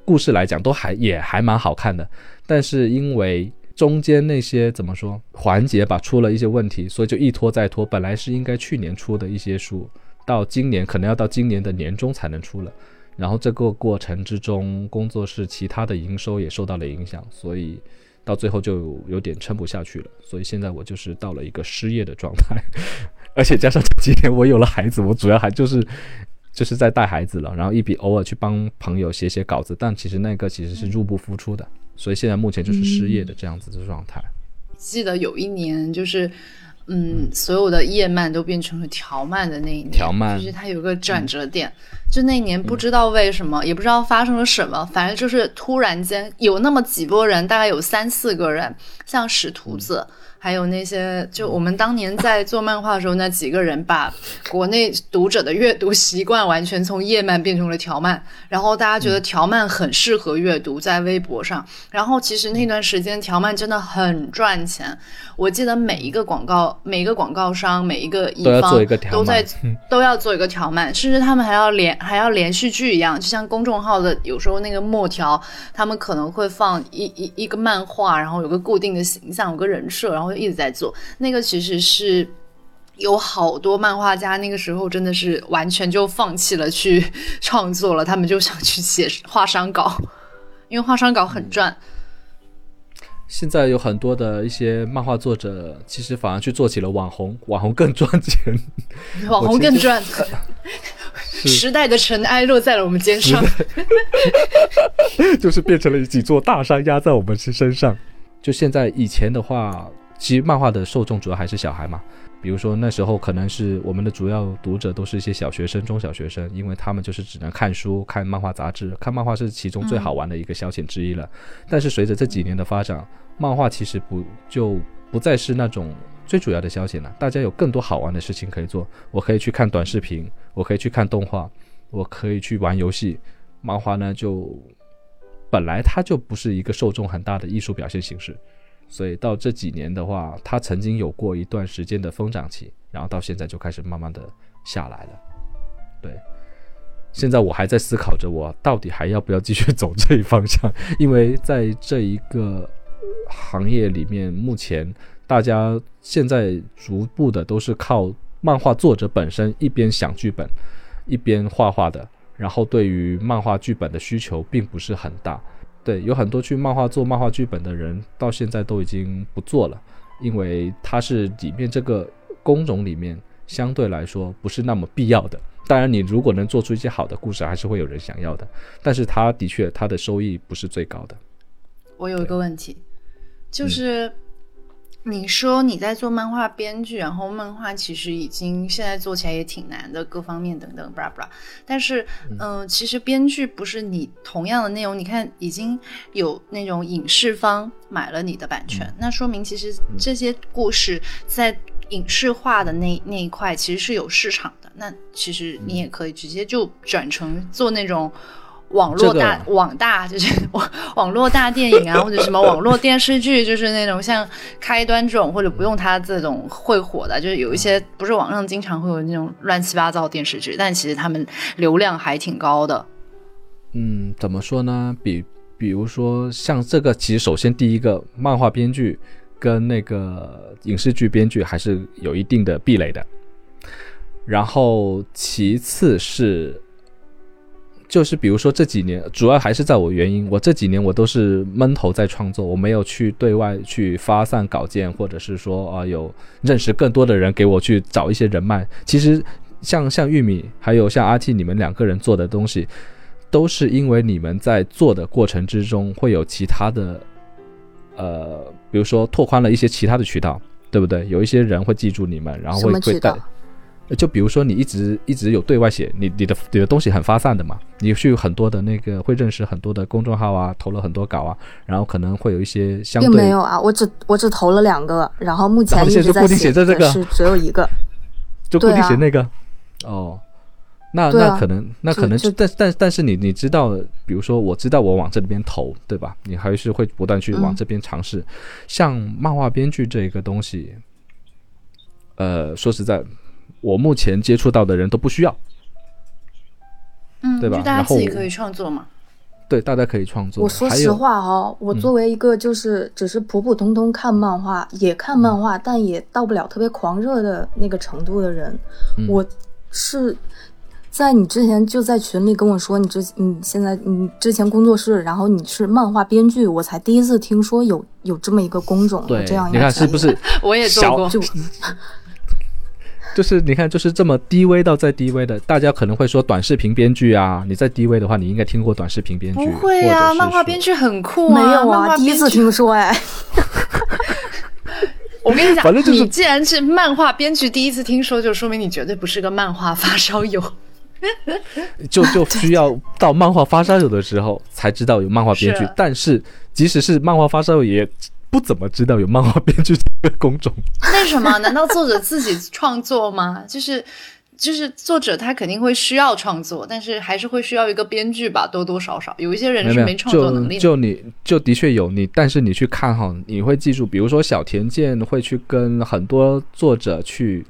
故事来讲都还也还蛮好看的，但是因为中间那些怎么说环节吧出了一些问题，所以就一拖再拖。本来是应该去年出的一些书，到今年可能要到今年的年中才能出了。然后这个过程之中，工作室其他的营收也受到了影响，所以到最后就有点撑不下去了。所以现在我就是到了一个失业的状态，而且加上这几年我有了孩子，我主要还就是。就是在带孩子了，然后一笔偶尔去帮朋友写写稿子，但其实那个其实是入不敷出的，所以现在目前就是失业的这样子的状态。记得有一年，就是嗯，所有的叶漫都变成了条漫的那一年，条漫就是它有个转折点，就那年不知道为什么，也不知道发生了什么，反正就是突然间有那么几波人，大概有三四个人，像使徒子。还有那些，就我们当年在做漫画的时候，那几个人把国内读者的阅读习惯完全从页漫变成了条漫，然后大家觉得条漫很适合阅读，在微博上。然后其实那段时间条漫真的很赚钱，我记得每一个广告、每一个广告商、每一个乙方都在都要做一个条漫，甚至他们还要连还要连续剧一样，就像公众号的有时候那个末条，他们可能会放一一一个漫画，然后有个固定的形象，有个人设，然后。一直在做那个，其实是有好多漫画家那个时候真的是完全就放弃了去 创作了，他们就想去写画商稿，因为画商稿很赚。现在有很多的一些漫画作者，其实反而去做起了网红，网红更赚钱，网红更赚。时代的尘埃落在了我们肩上，就是变成了几座大山压在我们身上。就现在以前的话。其实漫画的受众主要还是小孩嘛，比如说那时候可能是我们的主要读者都是一些小学生、中小学生，因为他们就是只能看书、看漫画杂志，看漫画是其中最好玩的一个消遣之一了。但是随着这几年的发展，漫画其实不就不再是那种最主要的消遣了，大家有更多好玩的事情可以做。我可以去看短视频，我可以去看动画，我可以去玩游戏。漫画呢，就本来它就不是一个受众很大的艺术表现形式。所以到这几年的话，它曾经有过一段时间的疯长期，然后到现在就开始慢慢的下来了。对，现在我还在思考着，我到底还要不要继续走这一方向？因为在这一个行业里面，目前大家现在逐步的都是靠漫画作者本身一边想剧本，一边画画的，然后对于漫画剧本的需求并不是很大。对，有很多去漫画做漫画剧本的人，到现在都已经不做了，因为它是里面这个工种里面相对来说不是那么必要的。当然，你如果能做出一些好的故事，还是会有人想要的。但是它的确，它的收益不是最高的。我有一个问题，就是。你说你在做漫画编剧，然后漫画其实已经现在做起来也挺难的，各方面等等，巴拉巴拉。但是，嗯，其实编剧不是你同样的内容，你看已经有那种影视方买了你的版权，那说明其实这些故事在影视化的那那一块其实是有市场的。那其实你也可以直接就转成做那种。网络大网大就是 网网络大电影啊，或者什么网络电视剧，就是那种像开端这种，或者不用它这种会火的，就是有一些不是网上经常会有那种乱七八糟电视剧，但其实他们流量还挺高的。嗯，怎么说呢？比比如说像这个，其实首先第一个漫画编剧跟那个影视剧编剧还是有一定的壁垒的，然后其次是。就是比如说这几年，主要还是在我原因，我这几年我都是闷头在创作，我没有去对外去发散稿件，或者是说啊有认识更多的人给我去找一些人脉。其实像像玉米还有像阿 T 你们两个人做的东西，都是因为你们在做的过程之中会有其他的，呃，比如说拓宽了一些其他的渠道，对不对？有一些人会记住你们，然后会会带。就比如说你一直一直有对外写，你你的你的东西很发散的嘛，你去很多的那个会认识很多的公众号啊，投了很多稿啊，然后可能会有一些相对并没有啊，我只我只投了两个，然后目前一直在写的这个是只有一个，就固定写那个，哦，那那可能那可能但但但是你你知道，比如说我知道我往这边投，对吧？你还是会不断去往这边尝试，像漫画编剧这一个东西，呃，说实在。我目前接触到的人都不需要，嗯，对吧？大家自己可以创作嘛。对，大家可以创作。我说实话哈，我作为一个就是只是普普通通看漫画，也看漫画，但也到不了特别狂热的那个程度的人，我是在你之前就在群里跟我说，你之你现在你之前工作室，然后你是漫画编剧，我才第一次听说有有这么一个工种，对，这样你看是不是？我也做过。就 是你看，就是这么低微到再低微的，大家可能会说短视频编剧啊。你在低微的话，你应该听过短视频编剧。不会啊，漫画编剧很酷啊。没有啊，第一次听说哎。我跟你讲，反正就是你既然是漫画编剧，第一次听说，就说明你绝对不是个漫画发烧友。就就需要到漫画发烧友的时候才知道有漫画编剧，但是即使是漫画发烧友也。不怎么知道有漫画编剧这个工种，为什么？难道作者自己创作吗？就是就是作者他肯定会需要创作，但是还是会需要一个编剧吧，多多少少有一些人是没创作能力。就你就的确有你，但是你去看哈，你会记住，比如说小田健会去跟很多作者去。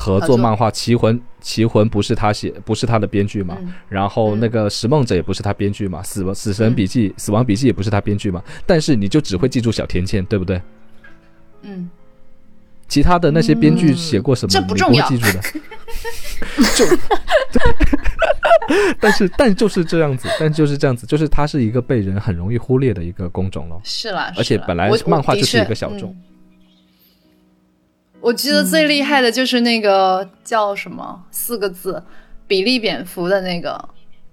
合作漫画《奇魂》，《奇魂》不是他写，不是他的编剧嘛？然后那个《拾梦者》也不是他编剧嘛？《死死神笔记》《死亡笔记》也不是他编剧嘛？但是你就只会记住小田健，对不对？嗯。其他的那些编剧写过什么？这不重要。记住的。就。但是，但就是这样子，但就是这样子，就是它是一个被人很容易忽略的一个工种了。是啦。而且本来漫画就是一个小众。我记得最厉害的就是那个叫什么四个字，比利蝙蝠的那个，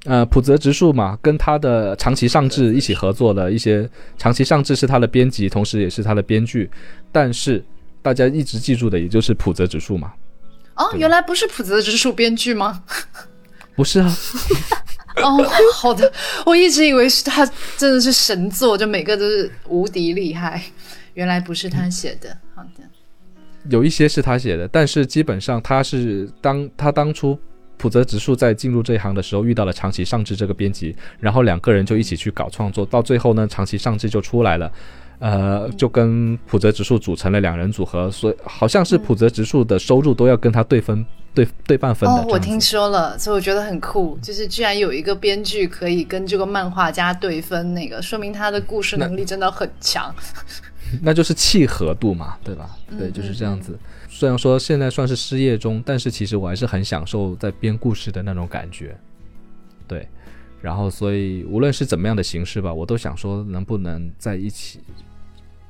呃，普泽直树嘛，跟他的长崎尚志一起合作的一些，长崎尚志是他的编辑，同时也是他的编剧，但是大家一直记住的也就是普泽直树嘛。哦，原来不是普泽直树编剧吗？不是啊。哦，好的，我一直以为是他真的是神作，就每个都是无敌厉害，原来不是他写的。好的。有一些是他写的，但是基本上他是当他当初普泽直树在进入这一行的时候遇到了长崎尚志这个编辑，然后两个人就一起去搞创作，到最后呢，长崎尚志就出来了，呃，就跟普泽直树组成了两人组合，所以好像是普泽直树的收入都要跟他对分对对半分的。哦，我听说了，所以我觉得很酷，就是居然有一个编剧可以跟这个漫画家对分，那个说明他的故事能力真的很强。那就是契合度嘛，对吧？对，就是这样子。虽然说现在算是失业中，但是其实我还是很享受在编故事的那种感觉。对，然后所以无论是怎么样的形式吧，我都想说能不能在一起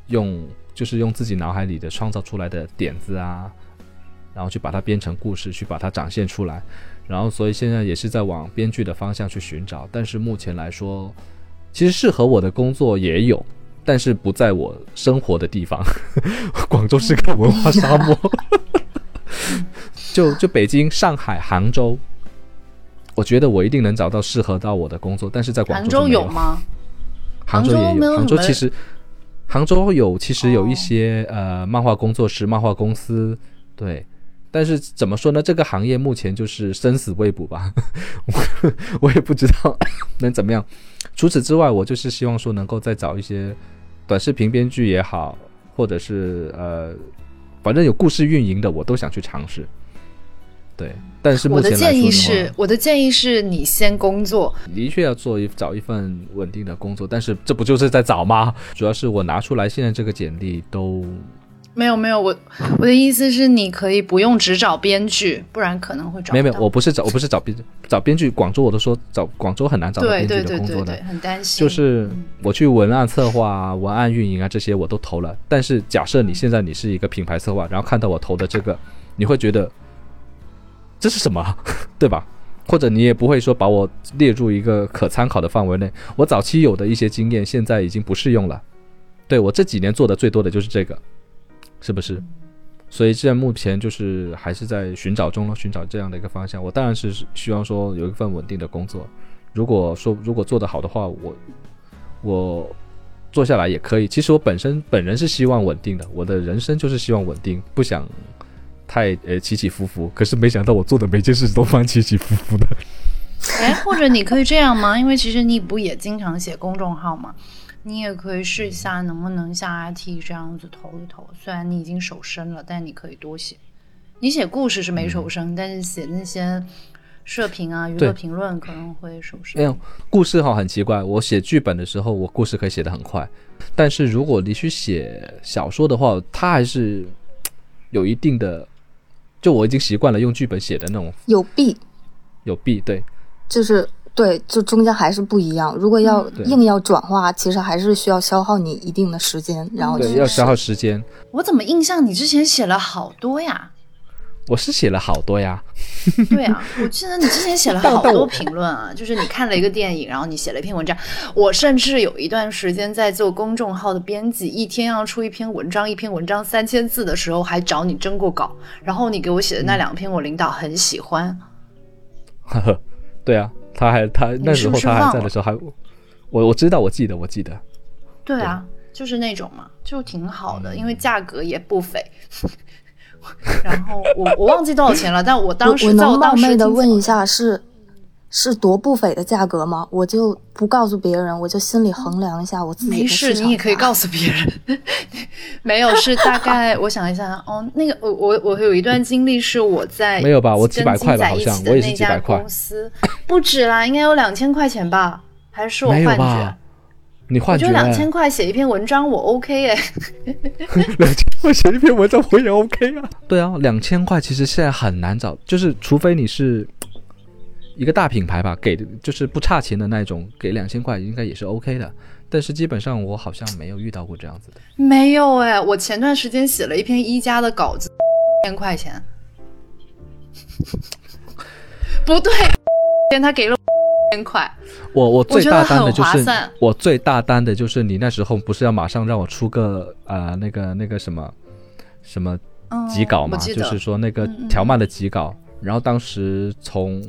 用，就是用自己脑海里的创造出来的点子啊，然后去把它编成故事，去把它展现出来。然后所以现在也是在往编剧的方向去寻找，但是目前来说，其实适合我的工作也有。但是不在我生活的地方，广州是个文化沙漠。就就北京、上海、杭州，我觉得我一定能找到适合到我的工作。但是在广州有吗？杭州也有。杭州其实，杭州有其实有一些呃漫画工作室、漫画公司，对。但是怎么说呢？这个行业目前就是生死未卜吧，我我也不知道能怎么样。除此之外，我就是希望说能够再找一些。短视频编剧也好，或者是呃，反正有故事运营的，我都想去尝试。对，但是目前我的建议是，我的建议是你先工作，的确要做一找一份稳定的工作，但是这不就是在找吗？主要是我拿出来现在这个简历都没有没有，我我的意思是，你可以不用只找编剧，不然可能会找没有没有，我不是找我不是找编找编剧，广州我都说找广州很难找到编剧的工作的，很担心。就是我去文案策划、文案运营啊这些我都投了，但是假设你现在你是一个品牌策划，然后看到我投的这个，你会觉得这是什么，对吧？或者你也不会说把我列入一个可参考的范围内。我早期有的一些经验现在已经不适用了，对我这几年做的最多的就是这个。是不是？所以现在目前就是还是在寻找中了，寻找这样的一个方向。我当然是希望说有一份稳定的工作。如果说如果做得好的话，我我做下来也可以。其实我本身本人是希望稳定的，我的人生就是希望稳定，不想太呃起起伏伏。可是没想到我做的每件事都蛮起起伏伏的。哎，或者你可以这样吗？因为其实你不也经常写公众号吗？你也可以试一下，能不能像阿 T 这样子投一投。虽然你已经手生了，但你可以多写。你写故事是没手生，但是写那些社评啊、娱乐评论可能会手生。没有故事哈，很奇怪。我写剧本的时候，我故事可以写得很快，但是如果你去写小说的话，它还是有一定的。就我已经习惯了用剧本写的那种，有弊，有弊，对，就是。对，就中间还是不一样。如果要硬要转化，其实还是需要消耗你一定的时间，然后对，要消耗时间。我怎么印象你之前写了好多呀？我是写了好多呀。对啊，我记得你之前写了好多评论啊，就是你看了一个电影，然后你写了一篇文章。我甚至有一段时间在做公众号的编辑，一天要出一篇文章，一篇文章三千字的时候，还找你征过稿。然后你给我写的那两篇，我领导很喜欢。呵呵，对啊。他还他那时候他还在的时候还，我我知道我记得我记得，对啊，就是那种嘛，就挺好的，因为价格也不菲。然后我我忘记多少钱了，但我当时我我冒昧的问一下是。是多不菲的价格吗？我就不告诉别人，我就心里衡量一下我自己。没事，你也可以告诉别人。没有，是大概我想一下哦，那个我我我有一段经历是我在没有吧？我几百块吧，好像我也是几百块。公司不止啦，应该有两千块钱吧？还是我幻觉？你幻觉？我觉得两千块写一篇文章我 OK 哎。两千块写一篇文章我也 OK 啊。对啊，两千块其实现在很难找，就是除非你是。一个大品牌吧，给的就是不差钱的那种，给两千块应该也是 OK 的。但是基本上我好像没有遇到过这样子的。没有哎，我前段时间写了一篇一加的稿子，千块钱。不对，天他给了千块。我我最大单的就是我最大单的就是你那时候不是要马上让我出个呃那个那个什么什么急稿嘛，就是说那个条漫的急稿。然后当时从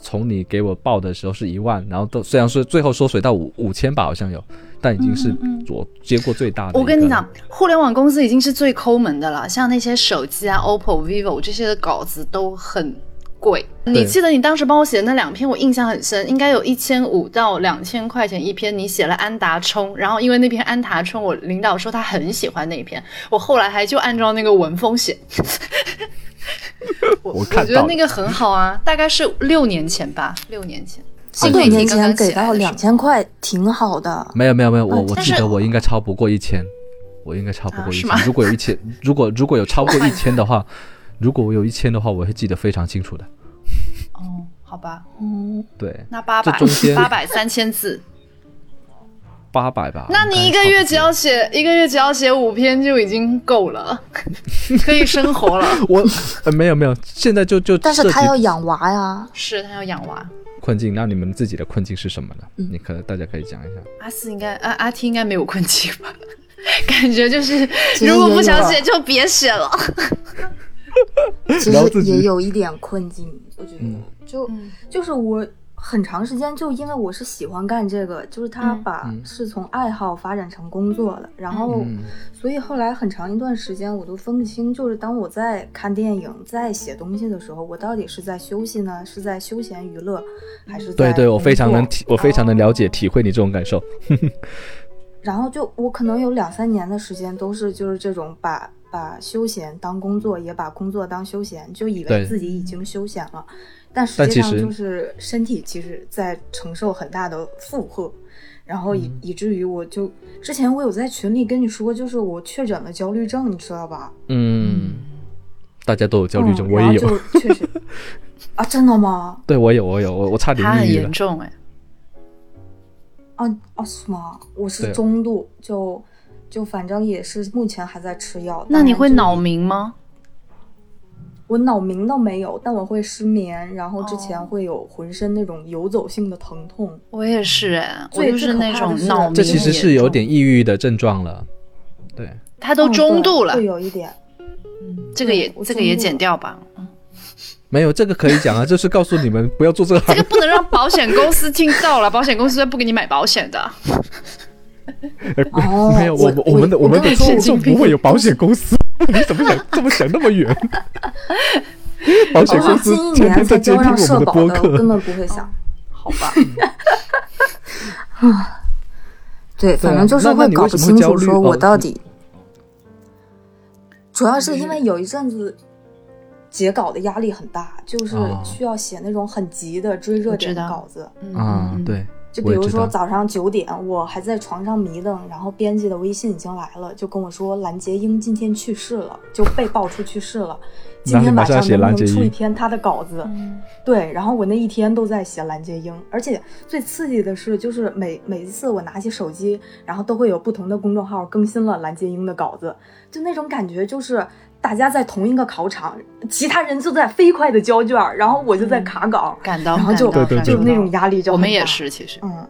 从你给我报的时候是一万，然后都虽然说最后缩水到五五千吧，好像有，但已经是我接过最大的。我跟你讲，互联网公司已经是最抠门的了，像那些手机啊，OPPO、vivo 这些的稿子都很贵。你记得你当时帮我写的那两篇，我印象很深，应该有一千五到两千块钱一篇。你写了安达充，然后因为那篇安达充，我领导说他很喜欢那一篇，我后来还就按照那个文风写。我我觉得那个很好啊，大概是六年前吧，六年前，六年前给到两千块，挺好的。没有没有没有，我我记得我应该超不过一千，我应该超不过一千。如果有一千，如果如果有超过一千的话，如果我有一千的话，我会记得非常清楚的。哦，好吧，嗯，对，那八百八百三千字。八百吧，那你一个月只要写一个月只要写五篇就已经够了，可以生活了。我呃没有没有，现在就就但是他要养娃呀，是他要养娃。困境，那你们自己的困境是什么呢？你可大家可以讲一下。阿四应该阿阿 T 应该没有困境吧？感觉就是如果不想写就别写了。其实也有一点困境，我觉得就就是我。很长时间就因为我是喜欢干这个，就是他把是从爱好发展成工作的，然后所以后来很长一段时间我都分不清，就是当我在看电影、在写东西的时候，我到底是在休息呢，是在休闲娱乐，还是对对，我非常能体，我非常能了解体会你这种感受。然后就我可能有两三年的时间都是就是这种把把休闲当工作，也把工作当休闲，就以为自己已经休闲了。但实际上就是身体其实在承受很大的负荷，然后以以至于我就之前我有在群里跟你说，就是我确诊了焦虑症，你知道吧？嗯，大家都有焦虑症，嗯我也有。就 确实啊，真的吗？对我有，我有，我我差点他很抑郁了严。重哎，啊啊是吗？我是中度，就就反正也是目前还在吃药。那你会脑？鸣吗？我脑鸣倒没有，但我会失眠，然后之前哦会有浑身那种游走性的疼痛。我也是哎，我就是那种脑鸣，这其实是有，点抑郁的症状了。对，它都嗯中度了对会，有一点。这个也这个也中度了剪掉吧。没有这个可以讲啊，就是告诉你们不要做这个行这个不能让保险公司听到了，保险公司会不给你买保险的。哦没有，我我我们的我我们的跟你说听众不会有保险公司，你怎么想这么想那么远？保险公司近一天天在年才交监听我们的上社保的，我播客根。本不会想。好吧，啊对，反正就是会搞不清楚，说我到底，主要是因为有一阵子截稿的压力很大，就是哦需要写那种很急的追热点的稿子。嗯对，就比如说早上九点，我还在床上迷瞪，然后编辑的微信已经来了，就跟我说蓝洁瑛今天去世了，就被爆出去世了。今天晚上能不能出一篇他的稿子？嗯对，然后我那一天都在写蓝洁瑛，而且最刺激的是，就是每每一次我拿起手机，然后都会有不同的公众号更新了蓝洁瑛的稿子，就那种感觉就是大家在同一个考场，其他人就在飞快的交卷，然后我就在卡稿，感到，然后就对对对就那种压力就我们，也是，其实。嗯。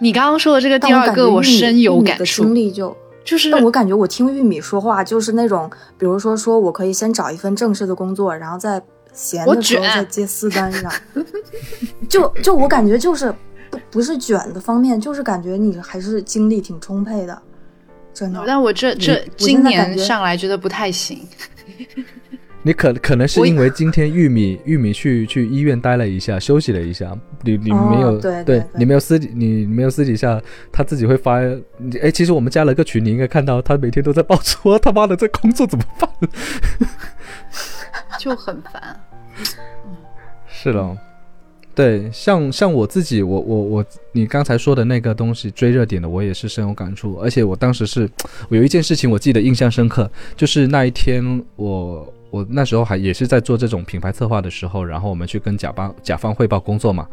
你刚刚说的这个第二个，我深有感触。经，历就就是但我感觉我听玉米说话就是那种，比如说说我可以先找一份正式的工作，然后再闲我的时候卷再接私单上。就就我感觉就是不不是卷的方面，就是感觉你还是精力挺充沛的，真的。但我这这今年上来觉得不太行，你可可能是因为今天玉米 玉米去去医院待了一下，休息了一下，你你哦没有、对对对你没有私底你你没有私底下他自己会发，你哎，其实我们加了个群，你应该看到他每天都在爆出他妈的这工作怎么办？就很烦。是了，对，像像我自己，我我我，你刚才说的那个东西追热点的，我也是深有感触。而且我当时是，我有一件事情我记得印象深刻，就是那一天我我那时候还也是在做这种品牌策划的时候，然后我们去跟甲方甲方汇报工作嘛，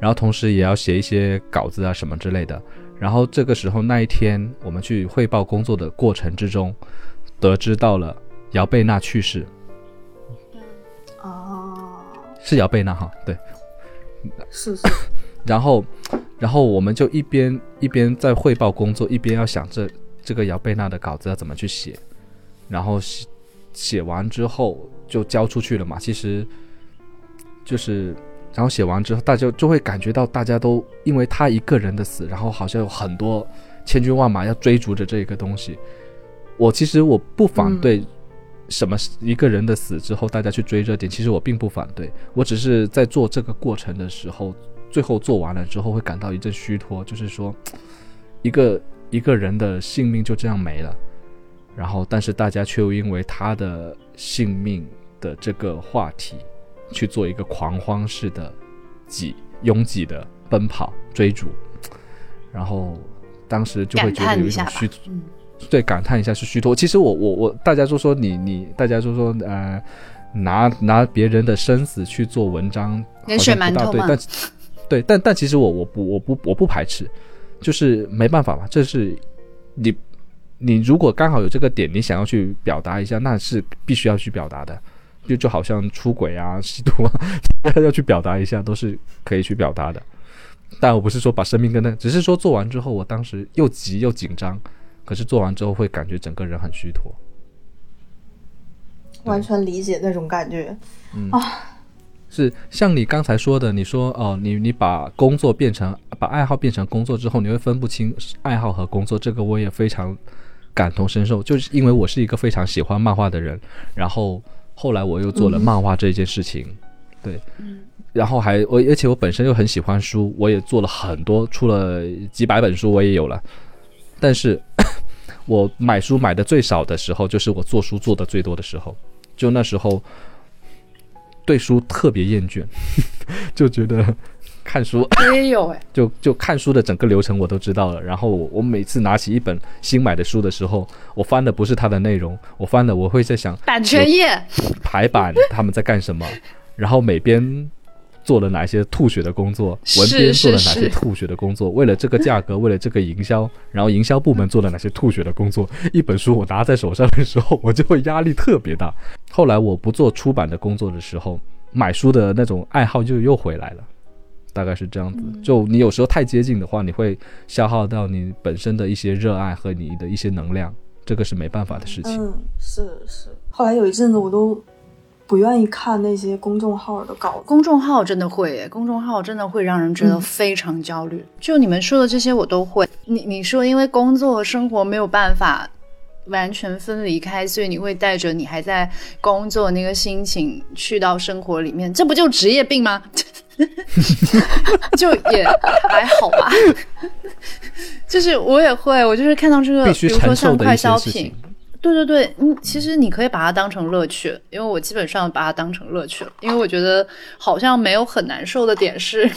然后同时也要写一些稿子啊什么之类的。然后这个时候那一天我们去汇报工作的过程之中，得知到了姚贝娜去世，哦，是姚贝娜哈，对。是是，然后，然后我们就一边一边在汇报工作，一边要想这这个姚贝娜的稿子要怎么去写，然后写写完之后就交出去了嘛。其实就是，然后写完之后，大家就会感觉到大家都因为他一个人的死，然后好像有很多千军万马要追逐着这个东西。我其实我不反对什么一个人的死之后大家去追热点，其实我并不反对，我只是在做这个过程的时候，最后做完了之后会感到一阵虚脱，就是说一个一个人的性命就这样没了，然后但是大家却又因为他的性命的这个话题去做一个狂欢式的挤拥挤的奔跑追逐，然后当时就会觉得有一种虚嗯对，感叹一下是虚脱。其实我我我，大家就说你你，大家就说呃，拿拿别人的生死去做文章，跟好不大对，选馒头嘛但对，但但其实我我不我不我不排斥，就是没办法嘛，这是你你如果刚好有这个点，你想要去表达一下，那是必须要去表达的。就就好像出轨啊、吸毒啊，要去表达一下，都是可以去表达的。但我不是说把生命跟那，只是说做完之后，我当时又急又紧张，可是做完之后会感觉整个人很虚脱。完全理解那种感觉。啊是像你刚才说的，你说哦，你你把工作变成把爱好变成工作之后，你会分不清爱好和工作，这个我也非常感同身受。就是因为我是一个非常喜欢漫画的人，然后后来我又做了漫画这件事情，对，然后还我而且我本身又很喜欢书，我也做了很多，出了几百本书我也有了，但是我买书买的最少的时候，就是我做书做的最多的时候，就那时候对书特别厌倦，就觉得看书，我也有哎，就就看书的整个流程我都知道了。然后我我每次拿起一本新买的书的时候，我翻的不是它的内容，我翻的我会在想版权页排版他们在干什么，然后每边做了哪些吐血的工作，文编做了哪些吐血的工作，为了这个价格，为了这个营销，然后营销部门做了哪些吐血的工作。一本书我拿在手上的时候，我就会压力特别大。后来我不做出版的工作的时候，买书的那种爱好就又回来了。大概是这样子，就你有时候太接近的话，你会消耗到你本身的一些热爱和你的一些能量，这个是没办法的事情。嗯，是是。后来有一阵子，我都不愿意看那些公众号的稿子。公众号真的会，公众号真的会让人觉得非常焦虑。就你们说的这些，我都会。你你说，因为工作和生活没有办法完全分离开，所以你会带着你还在工作那个心情去到生活里面，这不就职业病吗？就也还好吧，就是我也会，我就是看到这个，比如说像快消品。对对对，嗯，其实你可以把它当成乐趣，因为我基本上把它当成乐趣了，因为我觉得好像没有很难受的点是，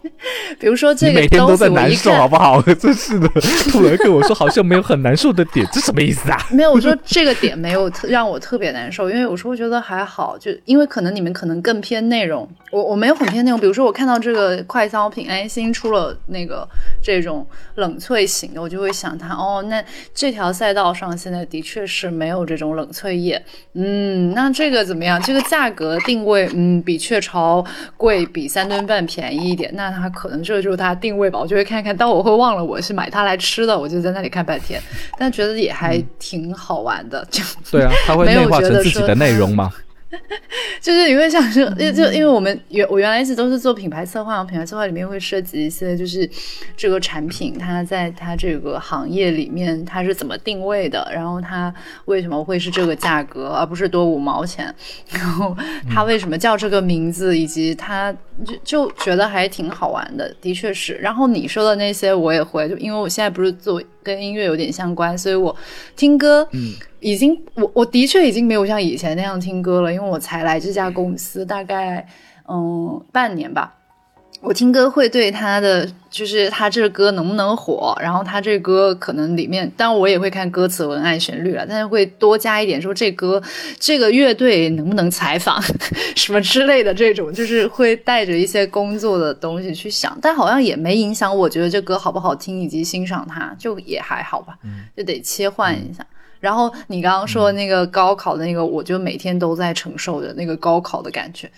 比如说这个每天都在难受，好不好？真是的，突然跟我说好像没有很难受的点，这什么意思啊？没有，我说这个点没有让我特别难受，因为有时候觉得还好，就因为可能你们可能更偏内容，我我没有很偏内容，比如说我看到这个快消品，哎，新出了那个这种冷萃型的，我就会想它，哦，那这条赛道上现在的确是。是没有这种冷萃液，嗯，那这个怎么样？这个价格定位，嗯，比雀巢贵，比三顿半便宜一点，那它可能这就是它定位吧。我就会看看，但我会忘了我是买它来吃的，我就在那里看半天，但觉得也还挺好玩的。就对啊，它会内化成自己的内容吗？就是你会想说，就因为我们原我原来一直都是做品牌策划，品牌策划里面会涉及一些，就是这个产品它在它这个行业里面它是怎么定位的，然后它为什么会是这个价格，而不是多五毛钱，然后它为什么叫这个名字，以及它就就觉得还挺好玩的，的确是。然后你说的那些我也会，就因为我现在不是做跟音乐有点相关，所以我听歌，已经，我我的确已经没有像以前那样听歌了，因为我才来这家公司大概嗯半年吧。我听歌会对他的就是他这歌能不能火，然后他这歌可能里面，当然我也会看歌词、文案、旋律了，但是会多加一点说这歌这个乐队能不能采访 什么之类的这种，就是会带着一些工作的东西去想，但好像也没影响我觉得这歌好不好听以及欣赏它，就也还好吧，就得切换一下。然后你刚刚说那个高考的那个，我就每天都在承受着那个高考的感觉，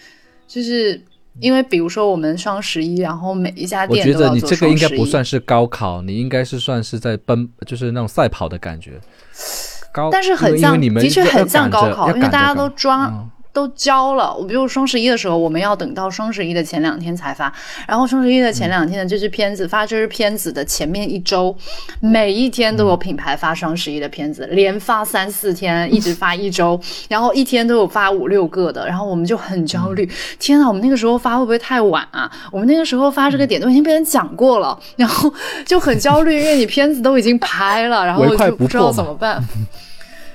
就是因为比如说我们双十一，然后每一家店我觉得你这个应该不算是高考，你应该是算是在奔，就是那种赛跑的感觉。高，但是很像，的确很像高考，因为大家都抓。都交了，我比如双十一的时候，我们要等到双十一的前两天才发，然后双十一的前两天的这支片子发这支片子的前面一周，每一天都有品牌发双十一的片子，连发三四天，一直发一周，然后一天都有发五六个的，然后我们就很焦虑，天呐，我们那个时候发会不会太晚啊？我们那个时候发这个点都已经被人讲过了，然后就很焦虑，因为你片子都已经拍了，然后就不知道怎么办，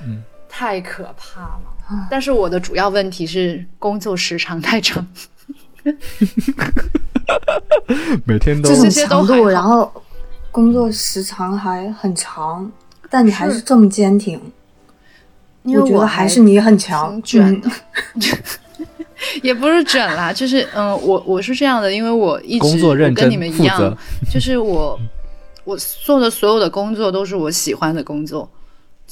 嗯，太可怕了。但是我的主要问题是工作时长太长，每天都这些强度，然后工作时长还很长，但你还是这么坚挺，我觉得还是你很强，卷的，也不是卷啦，就是嗯，我我是这样的，因为我一直我跟你们一样，就是我我做的所有的工作都是我喜欢的工作。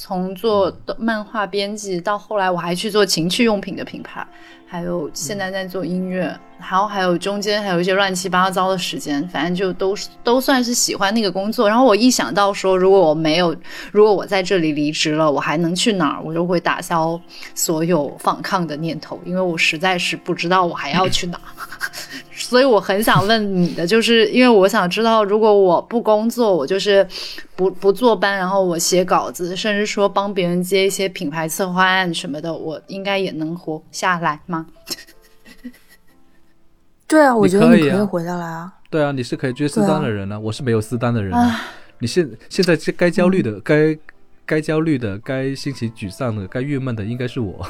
从做漫画编辑到后来，我还去做情趣用品的品牌，还有现在在做音乐，然后还有中间还有一些乱七八糟的时间，反正就都是都算是喜欢那个工作。然后我一想到说，如果我没有，如果我在这里离职了，我还能去哪儿？我就会打消所有反抗的念头，因为我实在是不知道我还要去哪。所以我很想问你的，就是因为我想知道，如果我不工作，我就是不不坐班，然后我写稿子，甚至说帮别人接一些品牌策划案什么的，我应该也能活下来吗？对啊，我觉得你可以活下来啊。对啊，你是可以接私单的人呢，我是没有私单的人。你现现在该焦虑的、该该焦虑的、该心情沮丧的、该郁闷的，应该是我，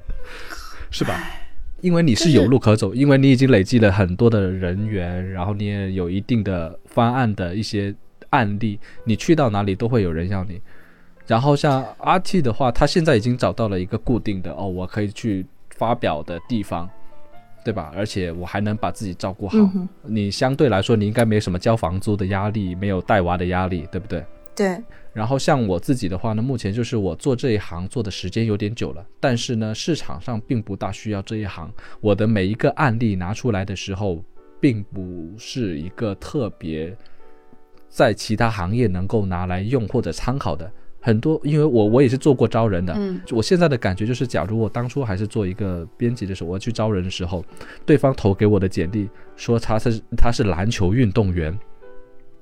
是吧？因为你是有路可走，因为你已经累积了很多的人员，然后你也有一定的方案的一些案例，你去到哪里都会有人要你。然后像 RT 的话，他现在已经找到了一个固定的哦，我可以去发表的地方，对吧？而且我还能把自己照顾好。你相对来说，你应该没什么交房租的压力，没有带娃的压力，对不对？对。然后像我自己的话呢，目前就是我做这一行做的时间有点久了，但是呢，市场上并不大需要这一行。我的每一个案例拿出来的时候，并不是一个特别在其他行业能够拿来用或者参考的。很多，因为我我也是做过招人的，嗯，我现在的感觉就是，假如我当初还是做一个编辑的时候，我去招人的时候，对方投给我的简历说他是他是篮球运动员，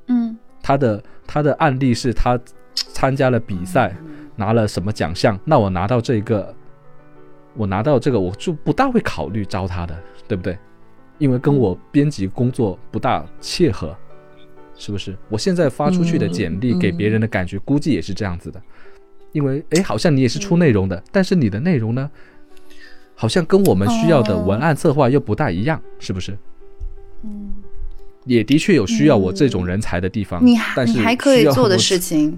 嗯，他的他的案例是他参加了比赛拿了什么奖项，那我拿到这个，我拿到这个我就不大会考虑招他的，对不对？因为跟我编辑工作不大切合。是不是？我现在发出去的简历给别人的感觉，估计也是这样子的。因为，哎，好像你也是出内容的，但是你的内容呢，好像跟我们需要的文案策划又不大一样，是不是？嗯，也的确有需要我这种人才的地方。你还你还可以做的事情，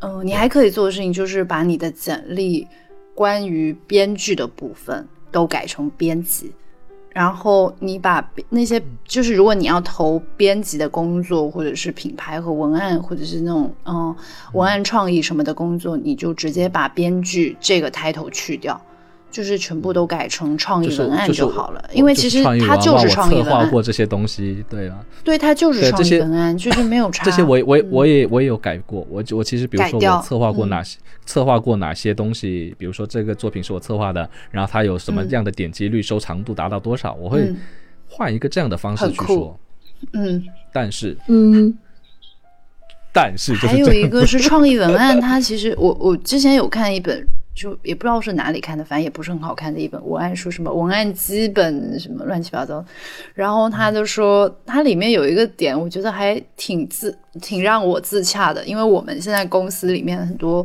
嗯，你还可以做的事情就是把你的简历关于编剧的部分都改成编辑。然后你把那些就是，如果你要投编辑的工作，或者是品牌和文案，或者是那种嗯文案创意什么的工作，你就直接把编剧这个抬头去掉。就是全部都改成创意文案就好了，因为其实它就是创意文案。策划过这些东西，对啊，对，它就是创意文案，就是没有差。这些我我我也我也有改过，我我其实比如说我策划过哪些策划过哪些东西，比如说这个作品是我策划的，然后它有什么样的点击率、收藏度达到多少，我会换一个这样的方式去说。嗯，但是嗯，但是还有一个是创意文案，它其实我我之前有看一本。就也不知道是哪里看的，反正也不是很好看的一本文案书，什么文案基本什么乱七八糟。然后他就说，它里面有一个点，我觉得还挺自挺让我自洽的，因为我们现在公司里面很多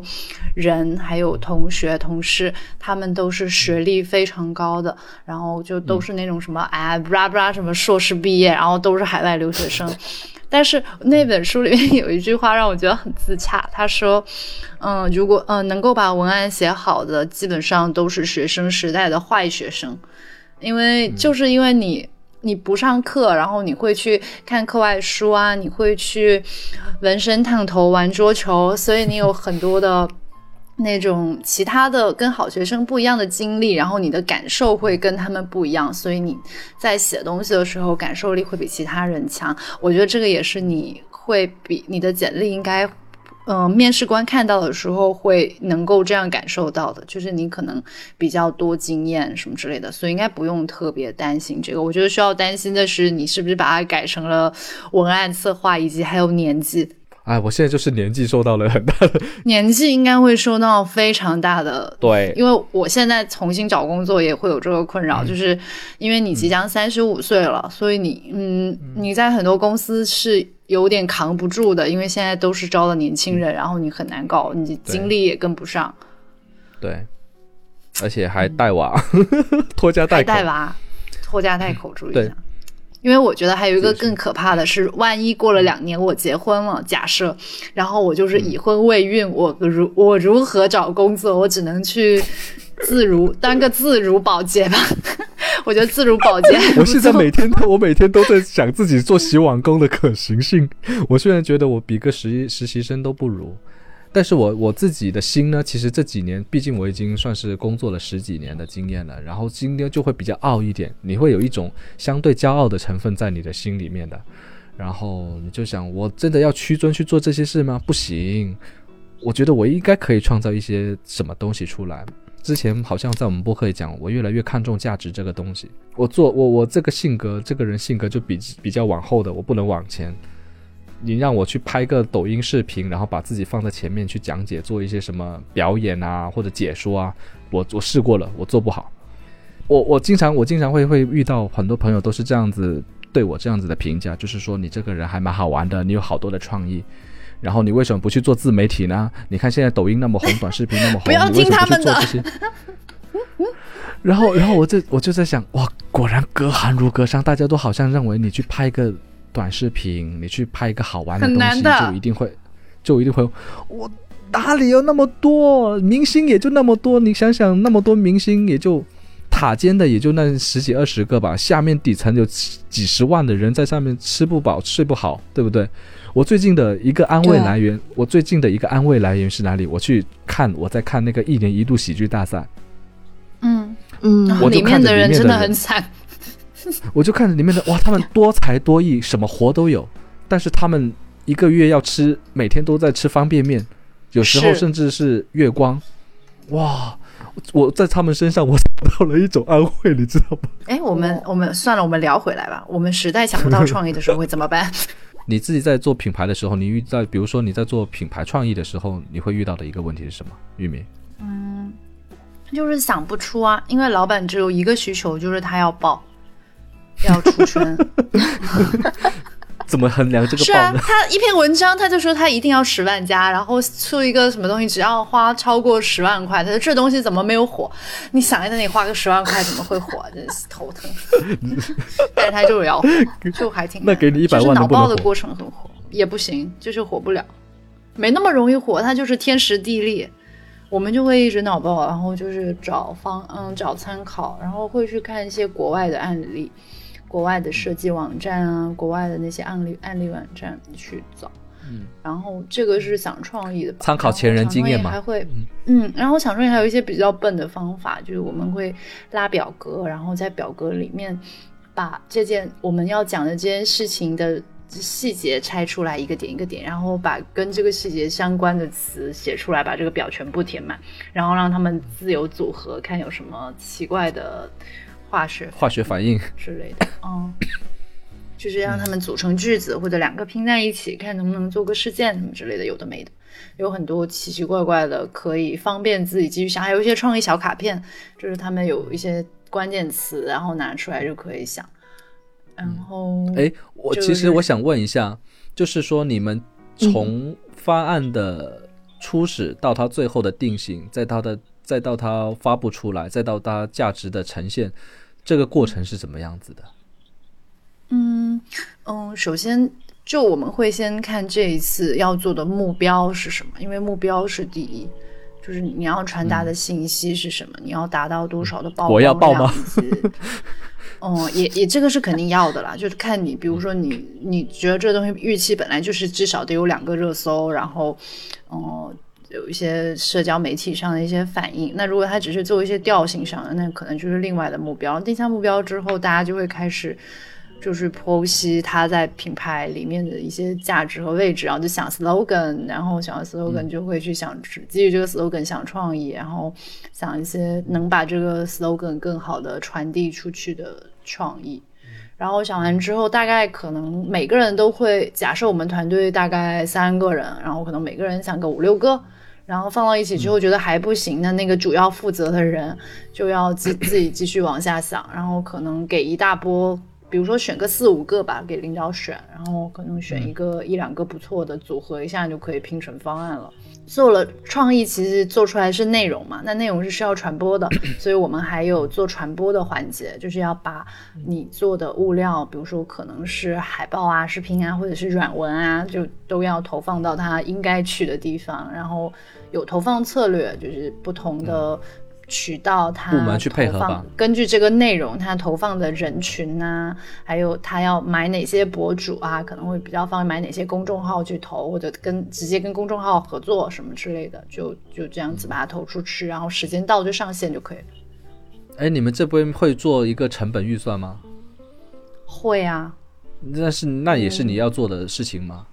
人，还有同学同事，他们都是学历非常高的，然后就都是那种什么哎布拉布拉什么硕士毕业，然后都是海外留学生。但是那本书里面有一句话让我觉得很自洽，他说：“嗯，如果嗯能够把文案写好的，基本上都是学生时代的坏学生，因为就是因为你你不上课，然后你会去看课外书啊，你会去纹身、烫头、玩桌球，所以你有很多的。”那种其他的跟好学生不一样的经历，然后你的感受会跟他们不一样，所以你在写东西的时候感受力会比其他人强。我觉得这个也是你会比你的简历应该，嗯，面试官看到的时候会能够这样感受到的，就是你可能比较多经验什么之类的，所以应该不用特别担心这个。我觉得需要担心的是你是不是把它改成了文案策划，以及还有年纪。哎，我现在就是年纪受到了很大的。年纪，应该会受到非常大的对，因为我现在重新找工作也会有这个困扰，就是因为你即将三十五岁了，所以你嗯。你在很多公司是有点扛不住的，因为现在都是招的年轻人，然后你很难搞，你精力也跟不上，对，而且还带娃，拖家带口，带娃，拖家带口，注意一下。因为我觉得还有一个更可怕的是，万一过了两年我结婚了，假设，然后我就是已婚未孕，我如我如何找工作？我只能去自如当个自如保洁吧。我觉得自如保健，我现在每天都我每天都在想自己做洗碗工的可行性。我虽然觉得我比个实实习生都不如。但是我我自己的心呢，其实这几年，毕竟我已经算是工作了十几年的经验了，然后今天就会比较傲一点，你会有一种相对骄傲的成分在你的心里面的，然后你就想，我真的要屈尊去做这些事吗？不行，我觉得我应该可以创造一些什么东西出来。之前好像在我们播客里讲，我越来越看重价值这个东西。我做我我这个性格，这个人性格就比比较往后的，我不能往前。你让我去拍个抖音视频，然后把自己放在前面去讲解，做一些什么表演啊或者解说啊，我我试过了，我做不好。我我经常我经常会会遇到很多朋友都是这样子对我这样子的评价，就是说你这个人还蛮好玩的，你有好多的创意，然后你为什么不去做自媒体呢？你看现在抖音那么红，短视频那么红，你为什么不去做这些？然后，然后我这我就在想，哇，果然隔行如隔山，大家都好像认为你去拍个短视频，你去拍一个好玩的东西，就一定会，就一定会。我哪里有那么多明星，也就那么多。你想想，那么多明星，也就塔尖的也就那十几二十个吧，下面底层有几十万的人在上面吃不饱睡不好，对不对？我最近的一个安慰来源，我最近的一个安慰来源是哪里？我去看，我在看那个一年一度喜剧大赛。嗯嗯，我里面的人真的很惨。我就看着里面的 哇，他们多才多艺，什么活都有。但是他们一个月要吃，每天都在吃方便面，有时候甚至是月光。哇！我在他们身上，我找到了一种安慰，你知道吗？哎，我们我们算了，我们聊回来吧。我们实在想不到创意的时候会怎么办？你自己在做品牌的时候，你遇到，比如说你在做品牌创意的时候，你会遇到的一个问题是什么？玉米，嗯，就是想不出啊，因为老板只有一个需求，就是他要爆，要出圈。怎么衡量这个？是啊，他一篇文章，他就说他一定要十万加，然后出一个什么东西，只要花超过十万块，他说这东西怎么没有火？你想在那里花个十万块，怎么会火？真是头疼。但是他就是要火，就还挺那给你一百万，脑爆的过程很火也不行，就是火不了，没那么容易火，它就是天时地利。我们就会一直脑爆，然后就是找方嗯找参考，然后会去看一些国外的案例。国外的设计网站啊，国外的那些案例案例网站去找，嗯，然后这个是想创意的，参考前人经验嘛，还会，嗯，然后想创意还有一些比较笨的方法，就是我们会拉表格，然后在表格里面把这件我们要讲的这件事情的细节拆出来一个点一个点，然后把跟这个细节相关的词写出来，把这个表全部填满，然后让他们自由组合，看有什么奇怪的。化学化学反应之类的，嗯，就是让他们组成句子，或者两个拼在一起，看能不能做个事件什么之类的，有的没的，有很多奇奇怪怪的，可以方便自己继续想。还有一些创意小卡片，就是他们有一些关键词，然后拿出来就可以想。然后，哎，我其实我想问一下，就是说你们从方案的初始到它最后的定型，在它的再到它发布出来，再到它价值的呈现。这个过程是怎么样子的？嗯嗯，首先就我们会先看这一次要做的目标是什么，因为目标是第一，就是你要传达的信息是什么，你要达到多少的曝光量。哦，也也这个是肯定要的啦，就是看你，比如说你你觉得这东西预期本来就是至少得有两个热搜，然后哦。有一些社交媒体上的一些反应，那如果他只是做一些调性上的，那可能就是另外的目标。定下目标之后，大家就会开始就是剖析他在品牌里面的一些价值和位置，然后就想 slogan，然后想 slogan 就会去想基于这个 slogan 想创意，然后想一些能把这个 slogan 更好的传递出去的创意。然后想完之后，大概可能每个人都会假设我们团队大概三个人，然后可能每个人想个五六个。然后放到一起之后，觉得还不行，的那个主要负责的人就要自自己继续往下想，然后可能给一大波，比如说选个四五个吧，给领导选，然后可能选一个一两个不错的组合一下就可以拼成方案了。做了创意，其实做出来是内容嘛，那内容是需要传播的，所以我们还有做传播的环节，就是要把你做的物料，比如说可能是海报啊、视频啊，或者是软文啊，就都要投放到它应该去的地方，然后有投放策略，就是不同的。渠道，它投放根据这个内容，它投放的人群呐，还有他要买哪些博主啊，可能会比较方便买哪些公众号去投，或者跟直接跟公众号合作什么之类的，就就这样子把它投出去，然后时间到就上线就可以了。哎，你们这边会做一个成本预算吗？会啊。那是那也是你要做的事情吗？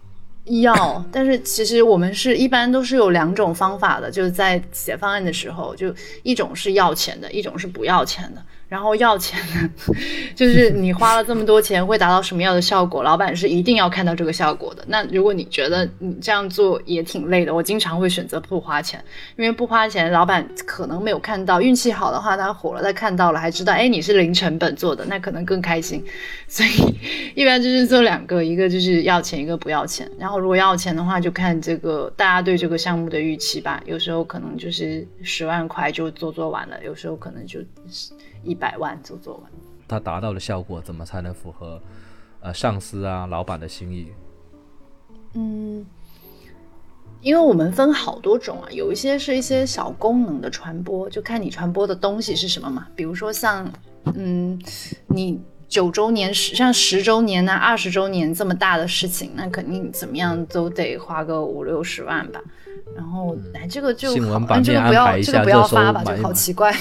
要，但是其实我们是一般都是有两种方法的，就是在写方案的时候，就一种是要钱的，一种是不要钱的。然后要钱呢，就是你花了这么多钱会达到什么样的效果？老板是一定要看到这个效果的。那如果你觉得你这样做也挺累的，我经常会选择不花钱，因为不花钱，老板可能没有看到，运气好的话他火了，他看到了还知道，哎，你是零成本做的，那可能更开心。所以一般就是做两个，一个就是要钱，一个不要钱。然后如果要钱的话，就看这个大家对这个项目的预期吧。有时候可能就是十万块就做做完了，有时候可能就。一百万就做完，它达到的效果怎么才能符合呃上司啊老板的心意？嗯，因为我们分好多种啊，有一些是一些小功能的传播，就看你传播的东西是什么嘛。比如说像嗯，你九周年十像十周年呐、二十周年这么大的事情，那肯定怎么样都得花个五六十万吧。然后哎，这个就好，这个不要这个不要发吧，就好奇怪。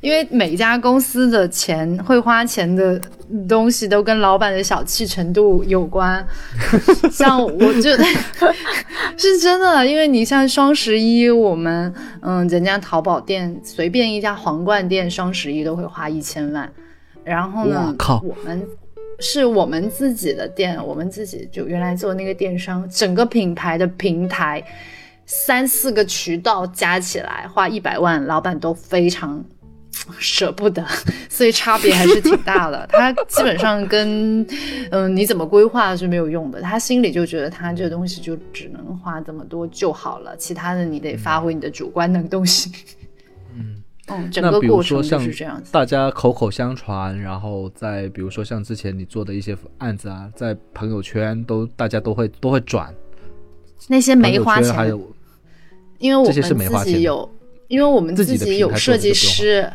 因为每家公司的钱会花钱的东西都跟老板的小气程度有关，像我就 是真的，因为你像双十一，我们嗯，人家淘宝店随便一家皇冠店双十一都会花一千万，然后呢，我们是我们自己的店，我们自己就原来做那个电商，整个品牌的平台三四个渠道加起来花一百万，老板都非常。舍不得，所以差别还是挺大的。他基本上跟，嗯，你怎么规划是没有用的。他心里就觉得他这东西就只能花这么多就好了，其他的你得发挥你的主观能动性。嗯嗯，整个过程就是这样子。大家口口相传，然后再比如说像之前你做的一些案子啊，在朋友圈都大家都会都会转。那些没花钱，还有，因为我们自己有，因为我们自己有设计师。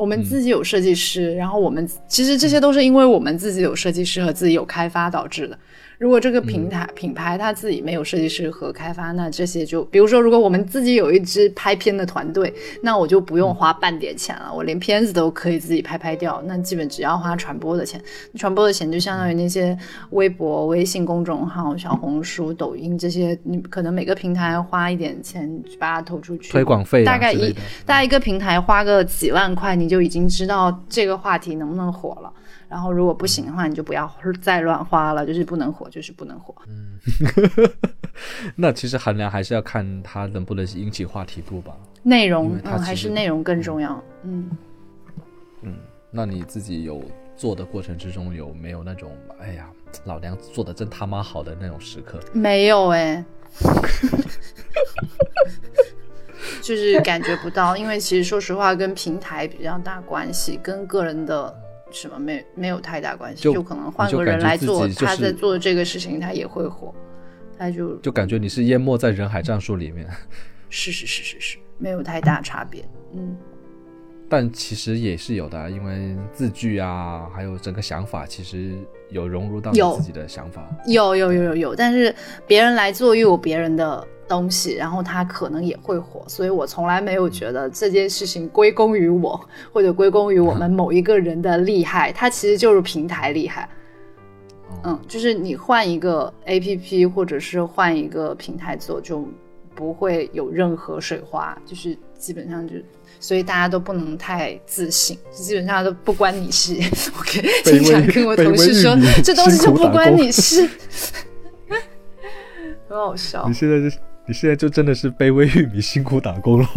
我们自己有设计师，然后我们其实这些都是因为我们自己有设计师和自己有开发导致的。如果这个平台品牌它自己没有设计师和开发，那这些就比如说，如果我们自己有一支拍片的团队，那我就不用花半点钱了，我连片子都可以自己拍拍掉。那基本只要花传播的钱，传播的钱就相当于那些微博、微信公众号、小红书、抖音这些，你可能每个平台花一点钱把它投出去，推广费大概一大概一个平台花个几万块，你就已经知道这个话题能不能火了。然后如果不行的话，你就不要再乱花了，就是不能火，就是不能火。嗯，那其实衡量还是要看它能不能引起话题度吧。内容，嗯，还是内容更重要。嗯嗯，那你自己有做的过程之中有没有那种，哎呀，老娘做的真他妈好的那种时刻？没有哎，就是感觉不到，因为其实说实话，跟平台比较大关系，跟个人的。什么没没有太大关系，就可能换个人来做，他在做这个事情，他也会火，他就就感觉你是淹没在人海战术里面，是是是是是，没有太大差别，嗯，但其实也是有的，因为字句啊，还有整个想法，其实有融入到你自己的想法，有有有有有，但是别人来做又有别人的。东西，然后它可能也会火，所以我从来没有觉得这件事情归功于我，或者归功于我们某一个人的厉害，它其实就是平台厉害。嗯，就是你换一个 A P P 或者是换一个平台做，就不会有任何水花，就是基本上就，所以大家都不能太自信，基本上都不关你事。OK，经常跟我同事说，这东西就不关你事，很好笑。你现在是。你现在就真的是卑微玉米，辛苦打工了，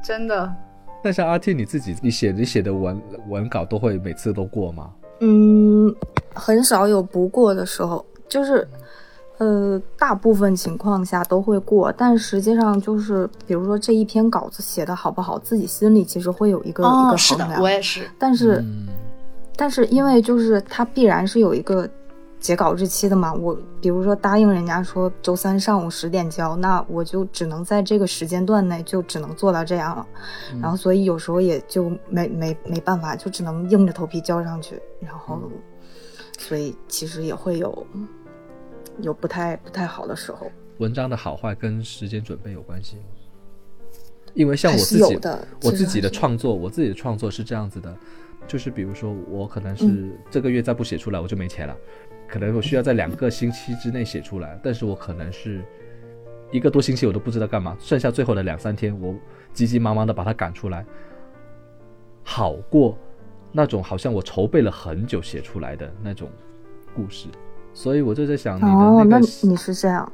真的。那像阿 T，你自己，你写你写的文文稿都会每次都过吗？嗯，很少有不过的时候，就是，呃，大部分情况下都会过。但实际上就是，比如说这一篇稿子写的好不好，自己心里其实会有一个一个衡量。我也是。但是，但是因为就是它必然是有一个。截稿日期的嘛，我比如说答应人家说周三上午十点交，那我就只能在这个时间段内就只能做到这样了，然后所以有时候也就没没没办法，就只能硬着头皮交上去，然后所以其实也会有有不太不太好的时候。文章的好坏跟时间准备有关系，因为像我自己我自己的创作，我自己的创作是这样子的，就是比如说我可能是这个月再不写出来，我就没钱了。可能我需要在两个星期之内写出来，但是我可能是一个多星期我都不知道干嘛，剩下最后的两三天，我急急忙忙的把它赶出来。好过那种好像我筹备了很久写出来的那种故事。所以我就在想，你的哦，那那个你是这样，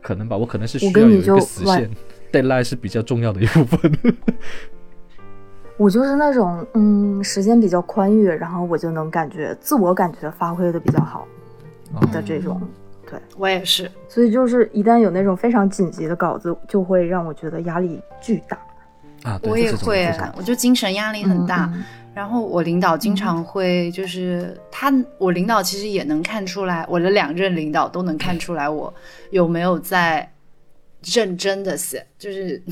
可能吧，我可能是需要有一个死完线，deadline 是比较重要的一部分。我就是那种嗯，时间比较宽裕，然后我就能感觉自我感觉发挥的比较好哦的这种。对，我也是，所以就是一旦有那种非常紧急的稿子，就会让我觉得压力巨大。啊，我也会，我就精神压力很大。然后我领导经常会就是他，我领导其实也能看出来，我的两任领导都能看出来我有没有在认真的写，就是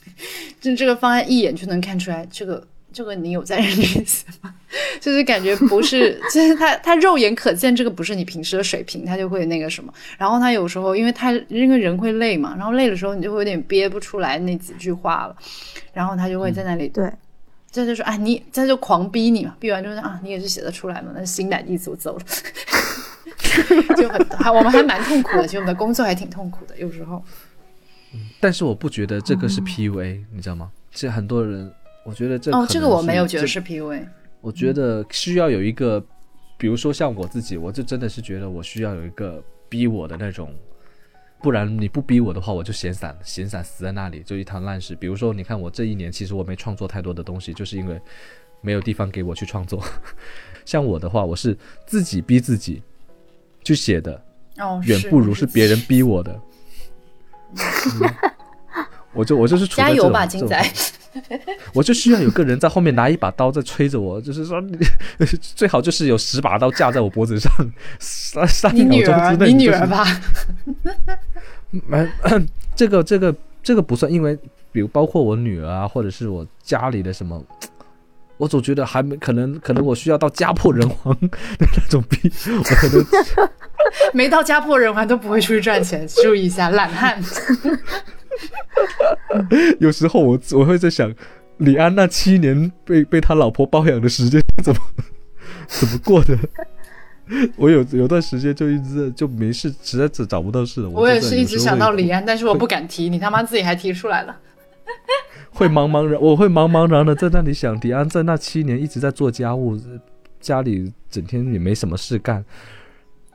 就这个方案一眼就能看出来，这个这个你有在认真写吗？就是感觉不是，就是他他肉眼可见这个不是你平时的水平，他就会那个什么。然后他有时候因为他因为人会累嘛，然后累的时候你就会有点憋不出来那几句话了，然后他就会在那里对，这就说啊，你这就狂逼你嘛，逼完之后啊，你也是写得出来嘛，那心满意足走了，就很还我们还蛮痛苦的，其实我们的工作还挺痛苦的，有时候。但是我不觉得这个是 PUA，、你知道吗？这很多人，我觉得这，哦这个我没有觉得是 PUA，我觉得需要有一个，比如说像我自己，我就真的是觉得我需要有一个逼我的那种，不然你不逼我的话，我就闲散闲散死在那里，就一滩烂屎。比如说，你看我这一年，其实我没创作太多的东西，就是因为没有地方给我去创作。像我的话，我是自己逼自己去写的，哦，远不如是别人逼我的。嗯 我就我就是处在这种加油吧，金仔！我就需要有个人在后面拿一把刀在催着我，就是说你最好就是有十把刀架在我脖子上，三三你秒钟，之内就是你女儿吧？没 这个这个这个不算，因为比如包括我女儿啊，或者是我家里的什么，我总觉得还没可能，可能我需要到家破人亡的那种逼，我可能没到家破人亡都不会出去赚钱，注意一下，懒汉。有时候我我会在想，李安那七年被被他老婆包养的时间怎么 怎么过的？我有有段时间就一直就没事，实在是找不到事了。我也是一直想到李，安，但是我不敢提，你他妈自己还提出来了。会茫茫然，我会茫茫然的在那里想，迪安在那七年一直在做家务，家里整天也没什么事干，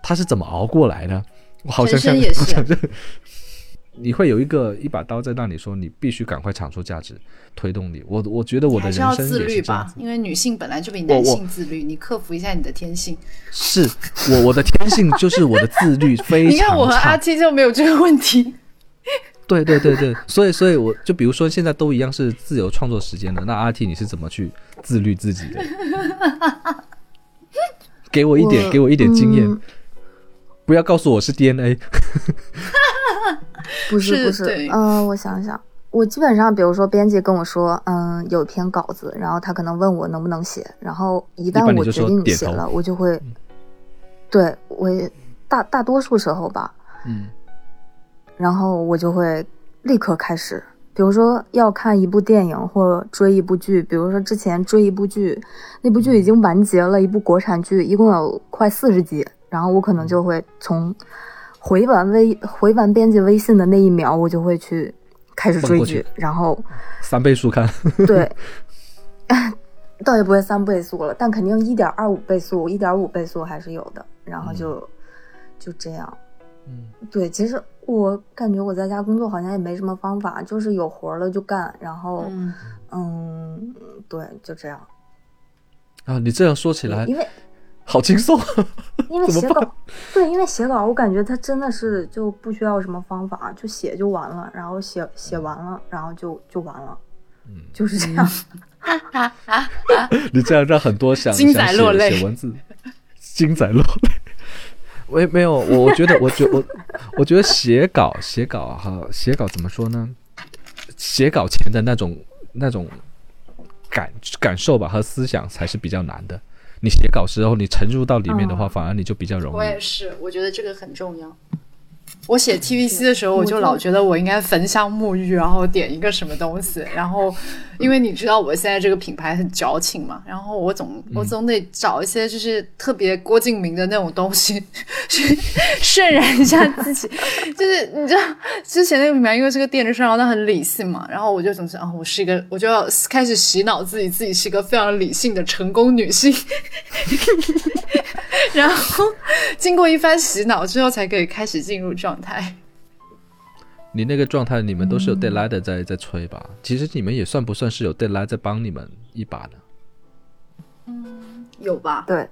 他是怎么熬过来的？我好像像也是 你会有一个一把刀在那里说，你必须赶快产出价值，推动你。我我觉得我的人生自律吧因为女性本来就比男性自律，你克服一下你的天性。是我我的天性就是我的自律 非你看我和阿差。七就没有这个问题。对对对对，所以所以我就比如说现在都一样是自由创作时间的，那阿 T 你是怎么去自律自己的？给我一点，我给我一点经验，嗯。不要告诉我是 DNA。不是不是。嗯、我想想，我基本上，比如说编辑跟我说，嗯，有一篇稿子，然后他可能问我能不能写，然后一旦般你就我决定写了，我就会，对我也大大多数时候吧，嗯然后我就会立刻开始。比如说要看一部电影或追一部剧，比如说之前追一部剧，那部剧已经完结了，一部国产剧，一共有快四十集，然后我可能就会从回完微回完编辑微信的那一秒，我就会去开始追剧然后三倍速看，对，倒也不会三倍速了，但肯定一点二五倍速、一点五倍速还是有的，然后就、就这样。嗯，对，其实我感觉我在家工作好像也没什么方法，就是有活了就干，然后嗯，嗯对，就这样。啊，你这样说起来因为好轻松。因为 写稿，对，因为写稿，我感觉它真的是就不需要什么方法，就写就完了，然后写写完了，然后就就完了，嗯，就是这样。你这样让很多想金仔想写落泪写文字，精仔落泪。我也没有，我我觉得，我觉我我觉得写稿写稿哈，写稿怎么说呢？写稿前的那种那种感感受吧和思想才是比较难的。你写稿时候你沉入到里面的话，嗯反而你就比较容易。我也是，我觉得这个很重要。我写 TVC 的时候，我就老觉得我应该焚香沐浴，然后点一个什么东西，然后因为你知道我现在这个品牌很矫情嘛，然后我总我总得找一些就是特别郭敬明的那种东西去 渲染一下自己，就是你知道之前那个品牌因为是个电视上，它很理性嘛，然后我就总是啊，我是一个，我就要开始洗脑自己，自己是一个非常理性的成功女性，然后经过一番洗脑之后，才可以开始进入状。态，你那个状态，你们都是有 deadline 在在催吧？其实你们也算不算是有 deadline 在帮你们一把呢？嗯，有吧？对，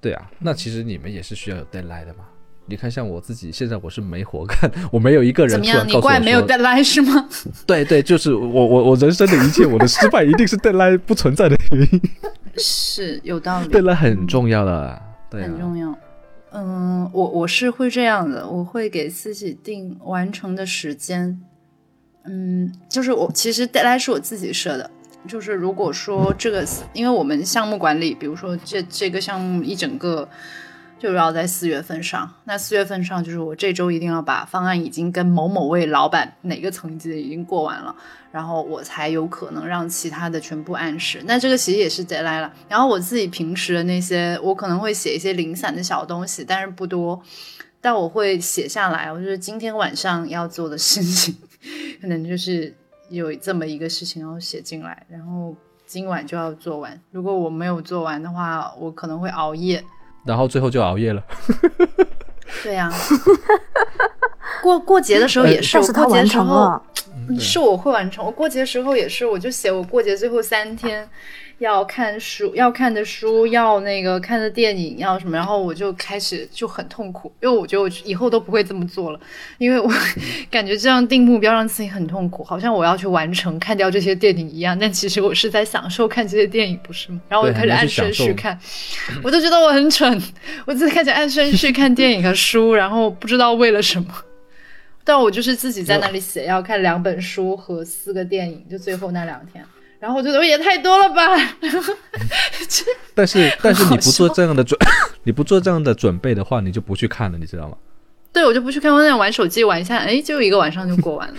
对啊，那其实你们也是需要有 deadline 的嘛？你看，像我自己现在我是没活干，我没有一个人怎么样，你怪没有 deadline 是吗？对对，就是我我我人生的一切，我的失败一定是 deadline 不存在的原因。是有道理，deadline 很重要的，对，很重要。嗯，我我是会这样的，我会给自己定完成的时间。嗯，就是我其实 deadline 是我自己设的，就是如果说这个，因为我们项目管理，比如说这这个项目一整个。就要在四月份上，那四月份上就是我这周一定要把方案已经跟某某位老板哪个层级的已经过完了，然后我才有可能让其他的全部按时。那这个其实也是 deadline 了。然后我自己平时的那些，我可能会写一些零散的小东西，但是不多，但我会写下来。我就是今天晚上要做的事情，可能就是有这么一个事情要写进来，然后今晚就要做完。如果我没有做完的话，我可能会熬夜。然后最后就熬夜了。对呀，过过节的时候也是，过节的时候是我会完成。我过节的时候也是，我就写我过节最后三天。要看书，要看的书，要那个看的电影，要什么？然后我就开始就很痛苦，因为我觉得我以后都不会这么做了，因为我 感觉这样定目标让自己很痛苦，好像我要去完成看掉这些电影一样。但其实我是在享受看这些电影，不是吗？然后我就开始按顺序看，我就觉得我很蠢，我自己开始按顺序看电影和书，然后不知道为了什么，但我就是自己在那里写要看两本书和四个电影，就最后那两天。然后我觉得也太多了吧，但是 但是你不做这样的准，你不做这样的准备的话，你就不去看了，你知道吗？对，我就不去看，我想玩手机玩一下，哎，就一个晚上就过完了。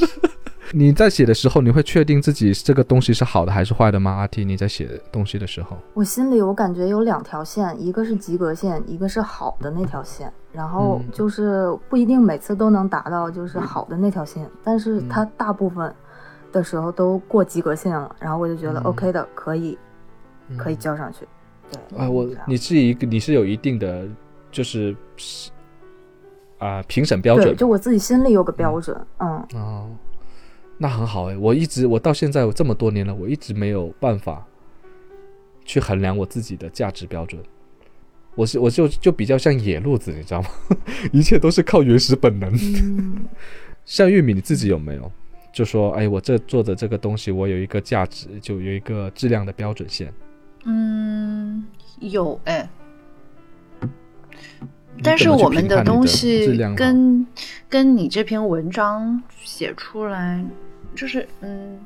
你在写的时候，你会确定自己这个东西是好的还是坏的吗？阿 T，你在写东西的时候，我心里我感觉有两条线，一个是及格线，一个是好的那条线，然后就是不一定每次都能达到就是好的那条线，但是它大部分。的时候都过及格线了，然后我就觉得 OK 的，可以，可以交上去。对啊，我你是一个，你是有一定的，就是啊评审标准，就我自己心里有个标准。嗯哦，那很好哎，我一直我到现在我这么多年了，我一直没有办法去衡量我自己的价值标准。我是我就就比较像野路子，你知道吗？一切都是靠原始本能。像玉米，你自己有没有？就说，哎，我这做的这个东西，我有一个价值，就有一个质量的标准线。嗯，有哎，但是我们的东西跟跟你这篇文章写出来，就是嗯。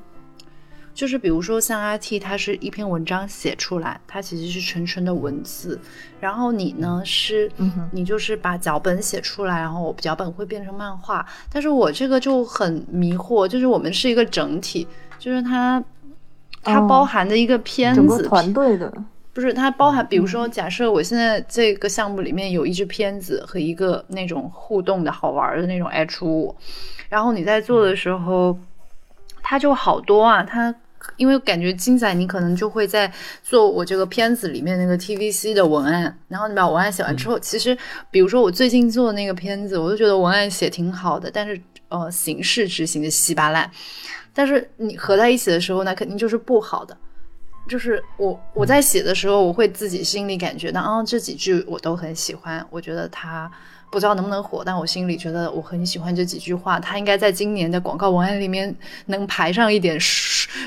就是比如说像阿 T，它是一篇文章写出来，它其实是纯纯的文字。然后你呢，是你就是把脚本写出来，然后我脚本会变成漫画。但是我这个就很迷惑，就是我们是一个整体，就是它它包含的一个片子团队的，不是它包含。比如说，假设我现在这个项目里面有一支片子和一个那种互动的好玩的那种 H 五，然后你在做的时候，它就好多啊，它。因为感觉金仔，你可能就会在做我这个片子里面那个 TVC 的文案，然后你把文案写完之后，其实比如说我最近做的那个片子，我就觉得文案写挺好的，但是呃形式执行的稀巴烂，但是你合在一起的时候，那肯定就是不好的。就是我我在写的时候，我会自己心里感觉到啊这几句我都很喜欢，我觉得它。不知道能不能火，但我心里觉得我很喜欢这几句话，它应该在今年的广告文案里面能排上一点，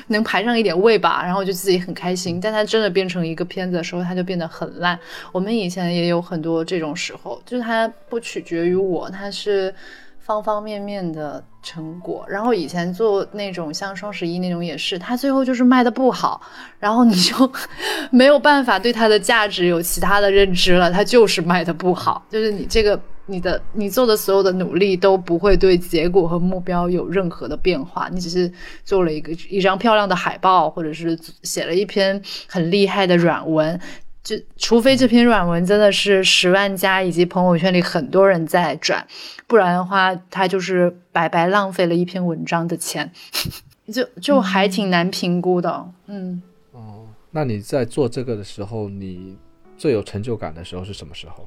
能排上一点位吧。然后我就自己很开心。但它真的变成一个片子的时候，它就变得很烂。我们以前也有很多这种时候，就是它不取决于我，它是方方面面的成果。然后以前做那种像双十一那种也是，它最后就是卖的不好，然后你就 没有办法对它的价值有其他的认知了，它就是卖的不好，就是你这个。你的你做的所有的努力都不会对结果和目标有任何的变化，你只是做了一个一张漂亮的海报，或者是写了一篇很厉害的软文。就除非这篇软文真的是十万加，以及朋友圈里很多人在转，不然的话，它就是白白浪费了一篇文章的钱，就就还挺难评估的。嗯，哦，那你在做这个的时候，你最有成就感的时候是什么时候？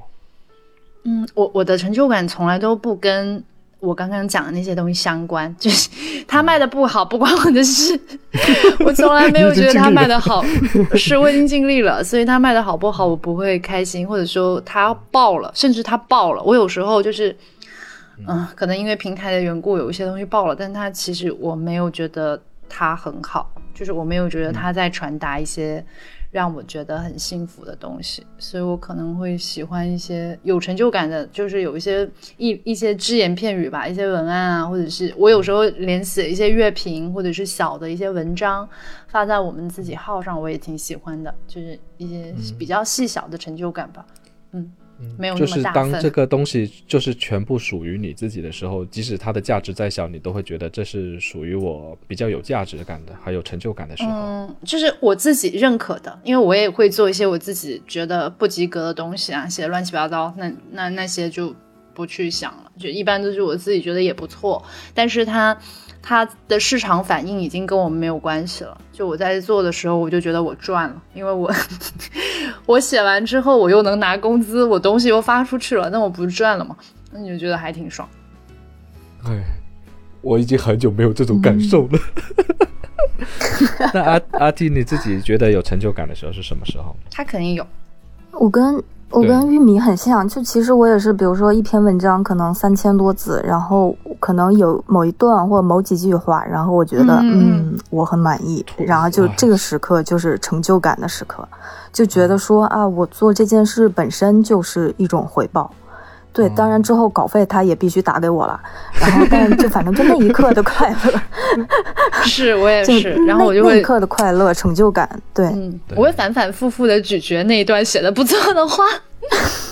嗯，我我的成就感从来都不跟。我刚刚讲的那些东西相关，就是他卖的不好不关我的事，我从来没有觉得他卖的好，是我已经尽力了，所以他卖的好不好我不会开心，或者说他爆了，甚至他爆了，我有时候就是，嗯，可能因为平台的缘故，有一些东西爆了，但他其实我没有觉得他很好，就是我没有觉得他在传达一些。让我觉得很幸福的东西，所以我可能会喜欢一些有成就感的，就是有一些一一些只言片语吧，一些文案啊，或者是我有时候连写一些乐评或者是小的一些文章发在我们自己号上，我也挺喜欢的，就是一些比较细小的成就感吧，嗯。没有就是当这个东西就是全部属于你自己的时候，即使它的价值再小，你都会觉得这是属于我比较有价值感的，还有成就感的时候。嗯，就是我自己认可的，因为我也会做一些我自己觉得不及格的东西啊，写的乱七八糟，那那那些就不去想了，就一般都是我自己觉得也不错，但是它。它的市场反应已经跟我们没有关系了。就我在做的时候，我就觉得我赚了，因为我 我写完之后，我又能拿工资，我东西又发出去了，那我不是赚了吗？那你就觉得还挺爽。哎，我已经很久没有这种感受了。那阿阿 T，你自己觉得有成就感的时候是什么时候？他肯定有。我跟。我跟玉米很像，就其实我也是，比如说一篇文章可能三千多字，然后可能有某一段或某几句话，然后我觉得嗯我很满意，然后就这个时刻就是成就感的时刻，就觉得说啊我做这件事本身就是一种回报。对，当然之后稿费他也必须打给我了，然后但就反正就那一刻的快乐，是我也是，然后我就会那一刻的快乐成就感，对，我会反反复复的咀嚼那一段写的不错的话，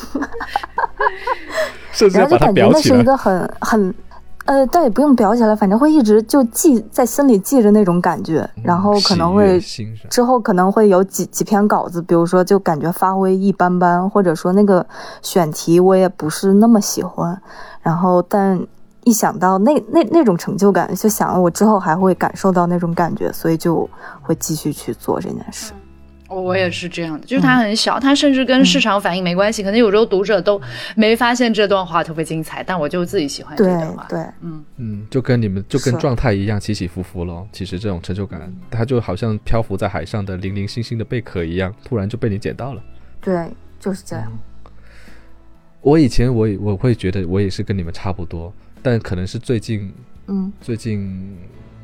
然后就感觉那是一个很很。呃，倒也不用裱起来，反正会一直就记在心里记着那种感觉，然后可能会之后可能会有几几篇稿子，比如说就感觉发挥一般般，或者说那个选题我也不是那么喜欢，然后但一想到那那那种成就感，就想我之后还会感受到那种感觉，所以就会继续去做这件事。我也是这样的，就是它很小，它甚至跟市场反应没关系。可能有时候读者都没发现这段话特别精彩，但我就自己喜欢这段话。对，嗯嗯，就跟你们就跟状态一样起起伏伏咯。其实这种成就感，它就好像漂浮在海上的零零星星的贝壳一样，突然就被你捡到了。对，就是这样。我以前我我会觉得我也是跟你们差不多，但可能是最近，嗯，最近。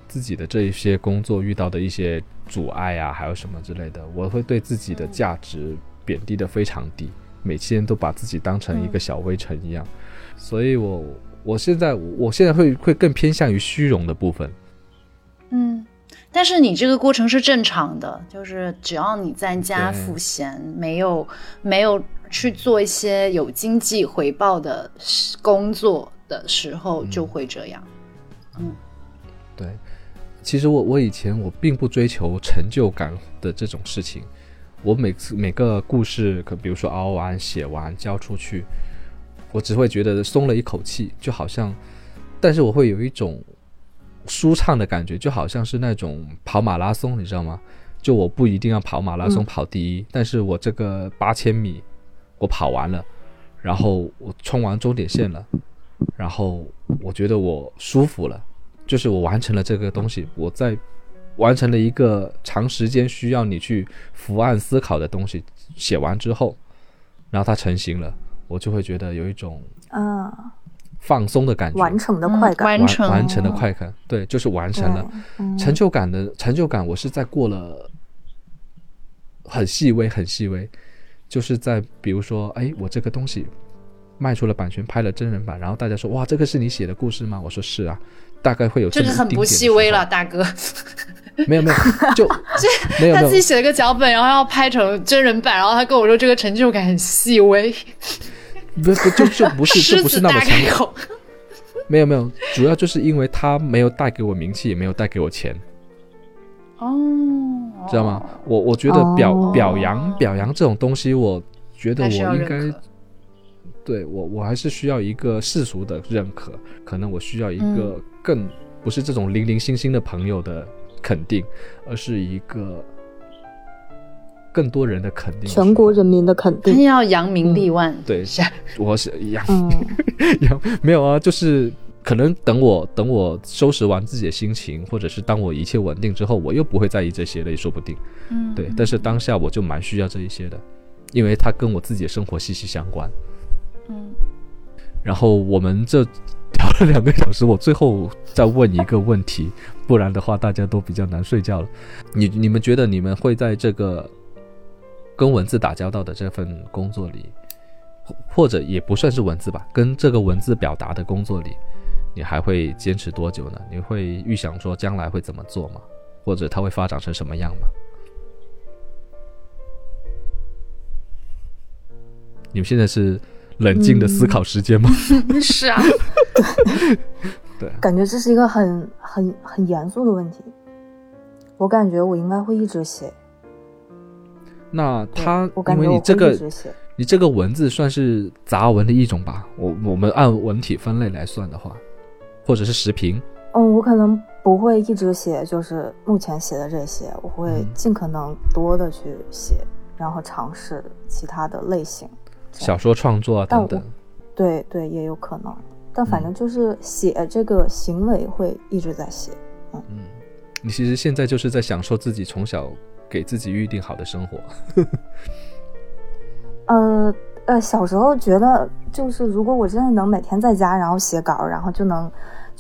自己的这一些工作遇到的一些阻碍啊，还有什么之类的，我会对自己的价值贬低的非常低，每天都把自己当成一个小微尘一样，所以我我现在我现在会会更偏向于虚荣的部分。嗯，但是你这个过程是正常的，就是只要你在家赋闲，没有没有去做一些有经济回报的工作的时候，就会这样。嗯，对。其实我我以前我并不追求成就感的这种事情，我每次每个故事，可比如说熬完、写完、交出去，我只会觉得松了一口气，就好像，但是我会有一种舒畅的感觉，就好像是那种跑马拉松，你知道吗？就我不一定要跑马拉松跑第一，但是我这个八千米我跑完了，然后我冲完终点线了，然后我觉得我舒服了。就是我完成了这个东西，我在完成了一个长时间需要你去伏案思考的东西，写完之后，然后它成型了，我就会觉得有一种啊放松的感觉，完成的快感，完成完成的快感，对，就是完成了成就感的成就感，我是在过了很细微很细微，就是在比如说，哎，我这个东西卖出了版权，拍了真人版，然后大家说，哇，这个是你写的故事吗？我说是啊。大概会有这个很不细微了，大哥。没 有没有，就这他自己写了个脚本，然后要拍成真人版，然后他跟我说这个成就感很细微。不不就就不是 就不是那么强。没有没有，主要就是因为他没有带给我名气，也没有带给我钱，哦，知道吗？我我觉得表、哦。表扬表扬这种东西，我觉得我应该对我我还是需要一个世俗的认可，可能我需要一个嗯更、不是这种零零星星的朋友的肯定，而是一个更多人的肯定。全国人民的肯定。要扬名立万，对是我是扬 扬嗯，一样没有啊，就是可能等我等我收拾完自己的心情，或者是当我一切稳定之后，我又不会在意这些了，也说不定。嗯，对，但是当下我就蛮需要这一些的，因为它跟我自己的生活息息相关。嗯然后我们这聊了两个小时，我最后再问一个问题，不然的话大家都比较难睡觉了。你你们觉得你们会在这个跟文字打交道的这份工作里，或者也不算是文字吧，跟这个文字表达的工作里，你还会坚持多久呢？你会预想说将来会怎么做吗？或者它会发展成什么样吗？你们现在是冷静的思考时间吗？是啊，对，感觉这是一个很很很严肃的问题。我感觉我应该会一直写。那他因我感觉你这个。你这个文字算是杂文的一种吧？我我们按文体分类来算的话，或者是时评，嗯，我可能不会一直写，就是目前写的这些，我会嗯尽可能多的去写，然后尝试其他的类型。小说创作啊等等。对对，也有可能，但反嗯正就是写这个行为会一直在写。嗯嗯，你其实现在就是在享受自己从小给自己预定好的生活。呃呃，小时候觉得就是如果我真的能每天在家，然后写稿，然后就能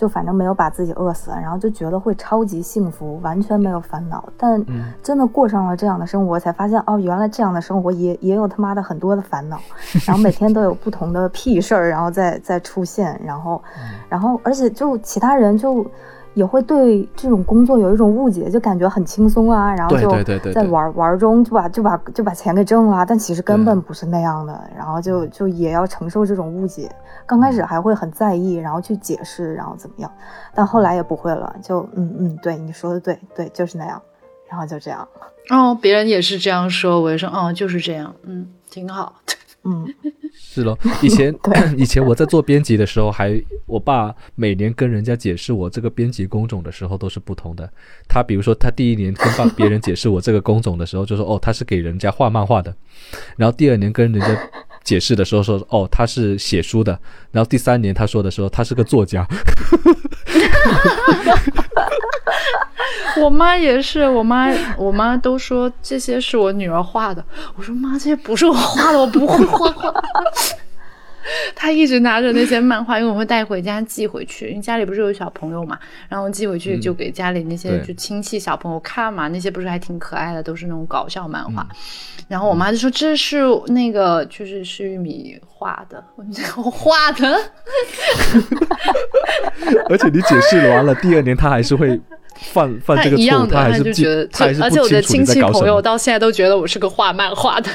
就反正没有把自己饿死，然后就觉得会超级幸福，完全没有烦恼。但嗯真的过上了这样的生活，才发现哦，原来这样的生活也也有他妈的很多的烦恼，然后每天都有不同的屁事儿，然后再再出现，然后然后而且就其他人就。也会对这种工作有一种误解，就感觉很轻松啊，然后就对对对对在玩玩中就把就把就把钱给挣了，但其实根本不是那样的，然后就就也要承受这种误解。刚开始还会很在意，然后去解释，然后怎么样，但后来也不会了，就嗯嗯，对你说的对对，就是那样，然后就这样，哦，别人也是这样说，我也说，哦，就是这样，嗯，挺好。嗯，是咯，以前 以前我在做编辑的时候还，我爸每年跟人家解释我这个编辑工种的时候都是不同的。他比如说，他第一年跟爸别人解释我这个工种的时候，就说哦，他是给人家画漫画的。然后第二年跟人家解释的时候说哦，他是写书的。然后第三年他说的时候，他是个作家。我妈也是，我妈我妈都说这些是我女儿画的。我说妈，这些不是我画的，我不会画画。她一直拿着那些漫画，因为我会带回家寄回去，因为家里不是有小朋友嘛，然后寄回去就给家里那些就亲戚小朋友看嘛，那些不是还挺可爱的，都是那种搞笑漫画。然后我妈就说这是那个就是是玉米画的，我画的。而且你解释完了，第二年他还是会犯犯这个错误，一样的，他还是记就觉得，而且我的亲戚朋友。到现在都觉得我是个画漫画的。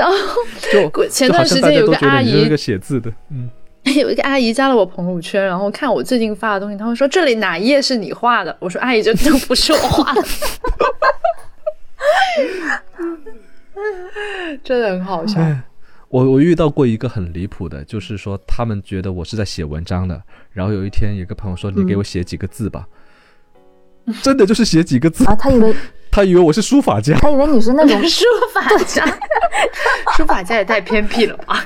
然后就 过前段时间有个阿姨觉得你是个写字的，嗯。有一个阿姨加了我朋友圈，然后看我最近发的东西，她会说这里哪一页是你画的？我说阿姨，这都不是我画的，真的很好笑。哎，我我遇到过一个很离谱的，就是说他们觉得我是在写文章的，然后有一天有个朋友说：“你给我写几个字吧。真的就是写几个字，啊，他以为他以为我是书法家，他以为你是那种书法家，书法家也太偏僻了吧？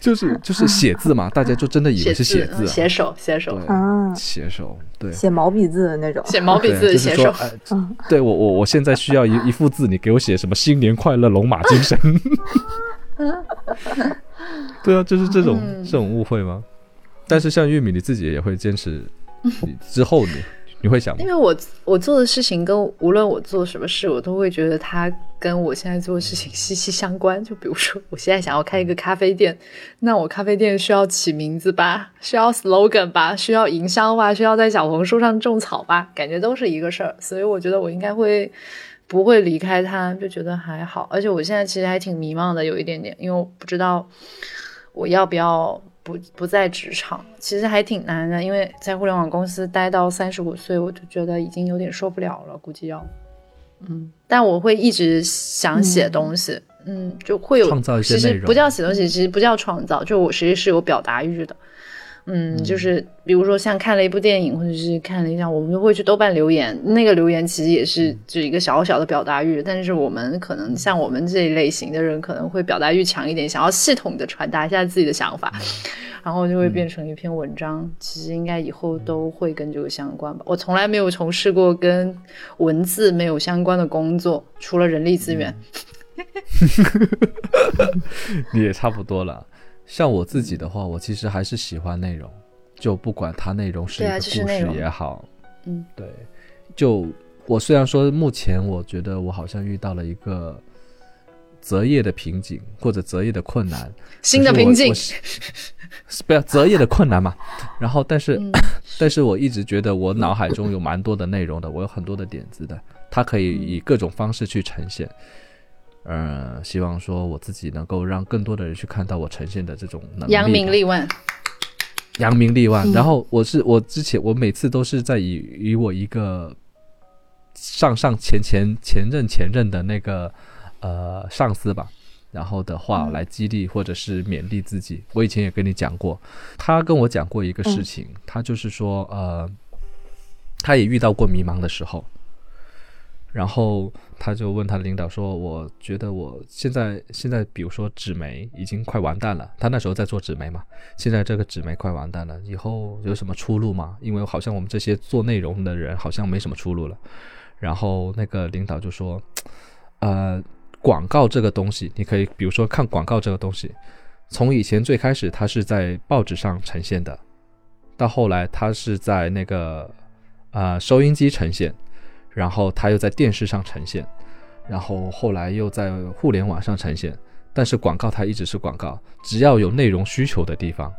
就是就是写字嘛，大家就真的以为是写字写手，写手，啊写手，对，写毛笔字的那种，写毛笔字，的写手。对我我我现在需要一 一幅字，你给我写什么新年快乐，龙马精神。对啊，就是这种、嗯这种误会吗？但是像玉米，你自己也会坚持，你之后你你会想因？为我我做的事情跟无论我做什么事，我都会觉得它跟我现在做的事情息息相关。就比如说，我现在想要开一个咖啡店，那我咖啡店需要起名字吧，需要 slogan 吧，需要营销吧，需要在小红书上种草吧，感觉都是一个事儿。所以我觉得我应该会不会离开他，就觉得还好。而且我现在其实还挺迷茫的，有一点点，因为我不知道我要不要不不在职场，其实还挺难的。因为在互联网公司待到三十五岁，我就觉得已经有点受不了了，估计要，嗯。但我会一直想写东西，嗯，就会有创造一些其实不叫写东西，其实不叫创造，就我实际是有表达欲的。嗯，就是比如说像看了一部电影，或者是看了一下，我们就会去豆瓣留言。那个留言其实也是就一个小小的表达欲，但是我们可能像我们这一类型的人，可能会表达欲强一点，想要系统的传达一下自己的想法，然后就会变成一篇文章。其实应该以后都会跟这个相关吧。我从来没有从事过跟文字没有相关的工作，除了人力资源。你 也差不多了。像我自己的话，我其实还是喜欢内容，就不管它内容是一个故事也好，嗯，对，就我虽然说目前我觉得我好像遇到了一个择业的瓶颈或者择业的困难，新的瓶颈，不要择业的困难嘛。然后，但是，但是我一直觉得我脑海中有蛮多的内容的，我有很多的点子的，它可以以各种方式去呈现。呃，希望说我自己能够让更多的人去看到我呈现的这种能力，扬名立万，扬名立万。然后我是我之前我每次都是在以以我一个上上前前前任前任的那个呃上司吧，然后的话来激励或者是勉励自己。我以前也跟你讲过，他跟我讲过一个事情，他就是说呃，他也遇到过迷茫的时候。然后他就问他的领导说：“我觉得我现在现在，比如说纸媒已经快完蛋了。他那时候在做纸媒嘛，现在这个纸媒快完蛋了，以后有什么出路吗？因为好像我们这些做内容的人好像没什么出路了。”然后那个领导就说：“呃，广告这个东西，你可以比如说看广告这个东西，从以前最开始它是在报纸上呈现的，到后来它是在那个呃收音机呈现。”然后它又在电视上呈现，然后后来又在互联网上呈现，但是广告它一直是广告，只要有内容需求的地方，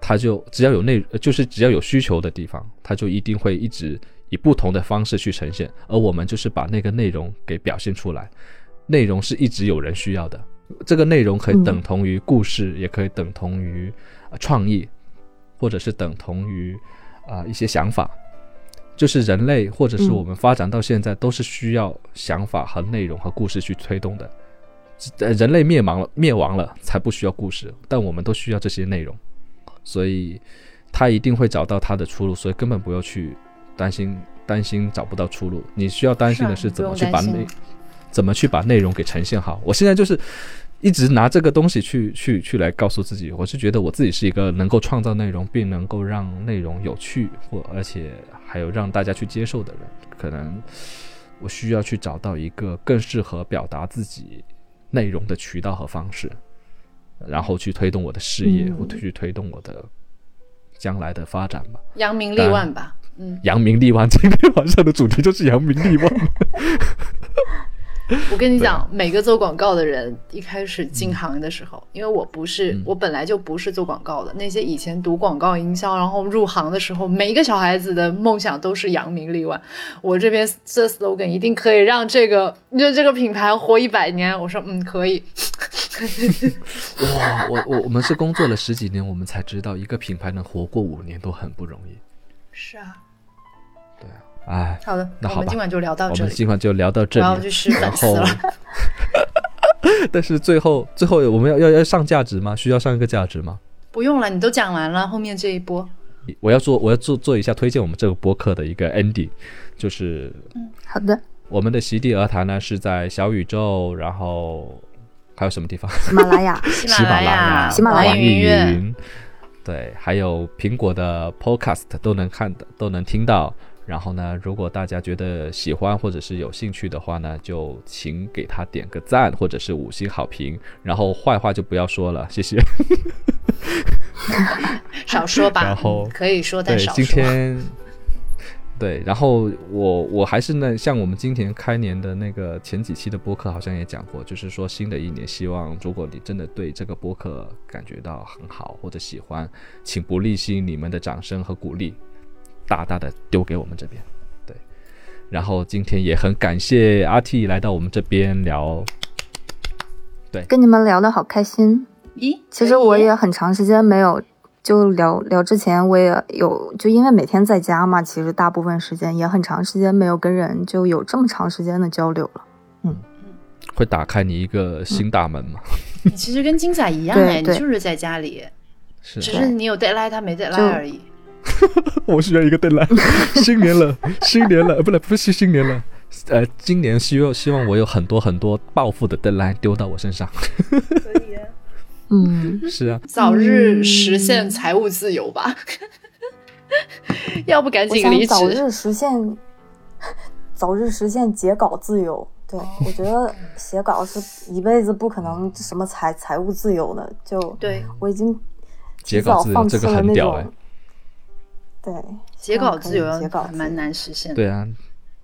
它就只要有内就是只要有需求的地方，它就一定会一直以不同的方式去呈现，而我们就是把那个内容给表现出来，内容是一直有人需要的，这个内容可以等同于故事，也可以等同于创意，或者是等同于啊一些想法。就是人类，或者是我们发展到现在，都是需要想法和内容和故事去推动的。呃，人类灭亡了，灭亡了才不需要故事，但我们都需要这些内容，所以他一定会找到他的出路，所以根本不要去担心担心找不到出路。你需要担心的是怎么去把内怎么去把内容给呈现好。我现在就是。一直拿这个东西去去去来告诉自己，我是觉得我自己是一个能够创造内容，并能够让内容有趣或而且还有让大家去接受的人。可能我需要去找到一个更适合表达自己内容的渠道和方式，然后去推动我的事业，或去推动我的将来的发展吧。扬名立万吧，嗯，扬名立万。今天晚上的主题就是扬名立万。我跟你讲，每个做广告的人一开始进行的时候，因为我不是，我本来就不是做广告的。那些以前读广告营销，然后入行的时候，每一个小孩子的梦想都是扬名立万。我这边这 slogan 一定可以让这个就这个品牌活一百年。我说，嗯，可以。哇，我我我们是工作了十几年，我们才知道一个品牌能活过五年都很不容易。是啊。哎，好的，那我们今晚就聊到这里。我们今晚就聊到这里。然后就失粉丝了。但是最后，最后我们要要要上价值吗？需要上一个价值吗？不用了，你都讲完了。后面这一波，我要做，我要做做一下推荐我们这个播客的一个 ending，就是嗯，好的。我们的席地而谈呢是在小宇宙，然后还有什么地方？喜马拉雅，喜马拉雅，喜马拉雅音乐。对，还有苹果的 podcast 都能看的，都能听到。然后呢，如果大家觉得喜欢或者是有兴趣的话呢，就请给他点个赞或者是五星好评。然后坏话就不要说了，谢谢。少说吧。然后可以说，但少说。对，今天对，然后我我还是那像我们今天开年的那个前几期的播客，好像也讲过，就是说新的一年，希望如果你真的对这个播客感觉到很好或者喜欢，请不吝惜你们的掌声和鼓励。大大的丢给我们这边，对，然后今天也很感谢阿 T 来到我们这边聊，对，跟你们聊的好开心。咦，其实我也很长时间没有，就聊聊之前我也有，就因为每天在家嘛，其实大部分时间也很长时间没有跟人就有这么长时间的交流了。嗯，会打开你一个新大门吗？你 其实跟金仔一样哎，你就是在家里，是，只是你有 deadline，他没 deadline 而已。我需要一个 deadline。新年了，新年了，不对，不是新年了。呃，今年希望希望我有很多很多暴富的 deadline 丢到我身上。可以。嗯，是啊，早日实现财务自由吧。要不赶紧离职。早日实现，早日实现截稿自由。对，我觉得写稿是一辈子不可能什么财财务自由的。就对我已经截稿自由这个很屌哎。对，写稿自由蛮难实现。对啊，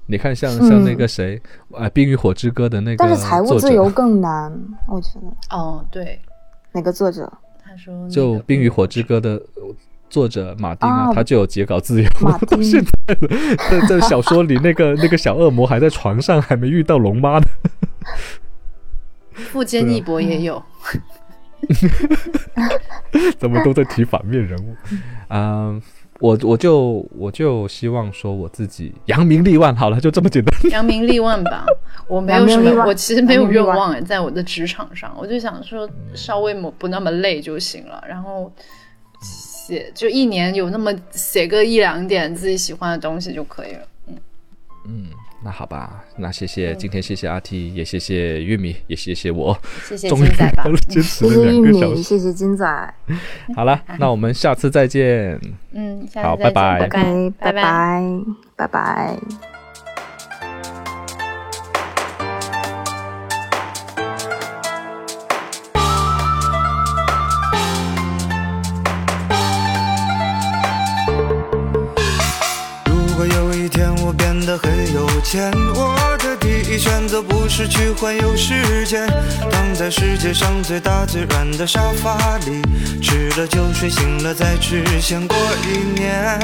你看像像那个谁啊，《冰与火之歌》的那个，但是财务自由更难，我觉得。哦，对，哪个作者？他说就《冰与火之歌》的作者马丁啊，他就有截稿自由。到现在在在小说里，那个那个小恶魔还在床上，还没遇到龙妈呢。富坚义博也有。怎么都在提反面人物？嗯。我我就我就希望说我自己扬名立万好了，就这么简单。扬名立万吧，我没有什么，我其实没有愿望哎，在我的职场上，我就想说稍微不不那么累就行了，然后写就一年有那么写个一两点自己喜欢的东西就可以了。嗯嗯。那好吧，那谢谢今天谢谢阿 T，也谢谢玉米，也谢谢我，谢谢金仔吧，坚持了两个小时，谢谢金仔。好了，那我们下次再见。嗯，好，拜拜，拜拜，拜拜，拜拜。钱，我的第一选择不是去环游世界，躺在世界上最大最软的沙发里，吃了就睡，醒了再吃，先过一年。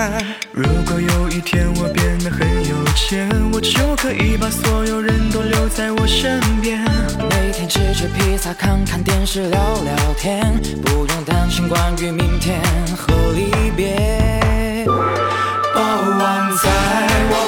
如果有一天我变得很有钱，我就可以把所有人都留在我身边，每天吃吃披萨，看看电视，聊聊天，不用担心关于明天和离别。包旺财，我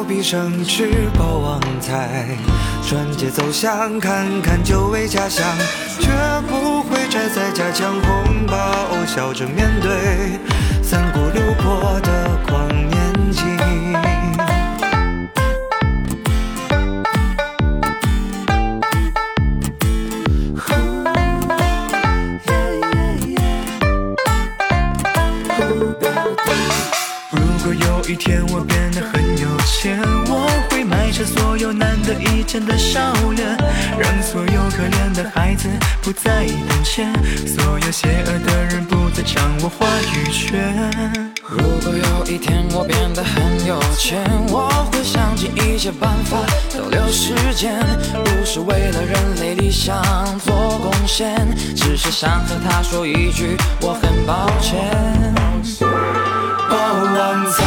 新年到，必胜吃包旺财，转街走巷，看看久违家乡，绝不会宅在家抢红包，笑着面对三姑六婆的狂年纪。如果有。一天我变有难得一见的笑脸，让所有可怜的孩子不再胆怯，所有邪恶的人不再掌握话语权。如果有一天我变得很有钱，我会想尽一切办法逗留时间，不是为了人类理想做贡献，只是想和他说一句我很抱歉。包旺财，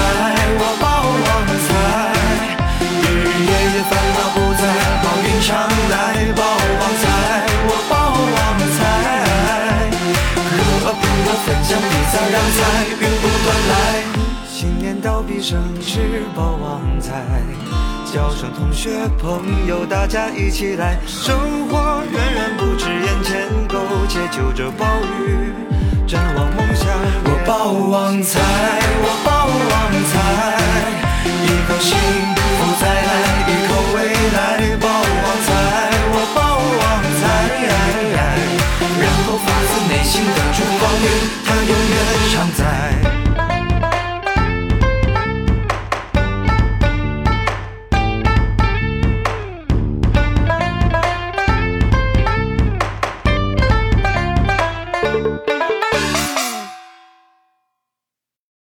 必胜是包旺财，叫声同学、朋友，大家一起来，生活远远不止眼前，苟且就着暴雨，展望梦想，我包旺财，我包旺财，一颗心不再，一颗未来，包旺财，我包旺财，然后发自内心的祝福，他永远常在。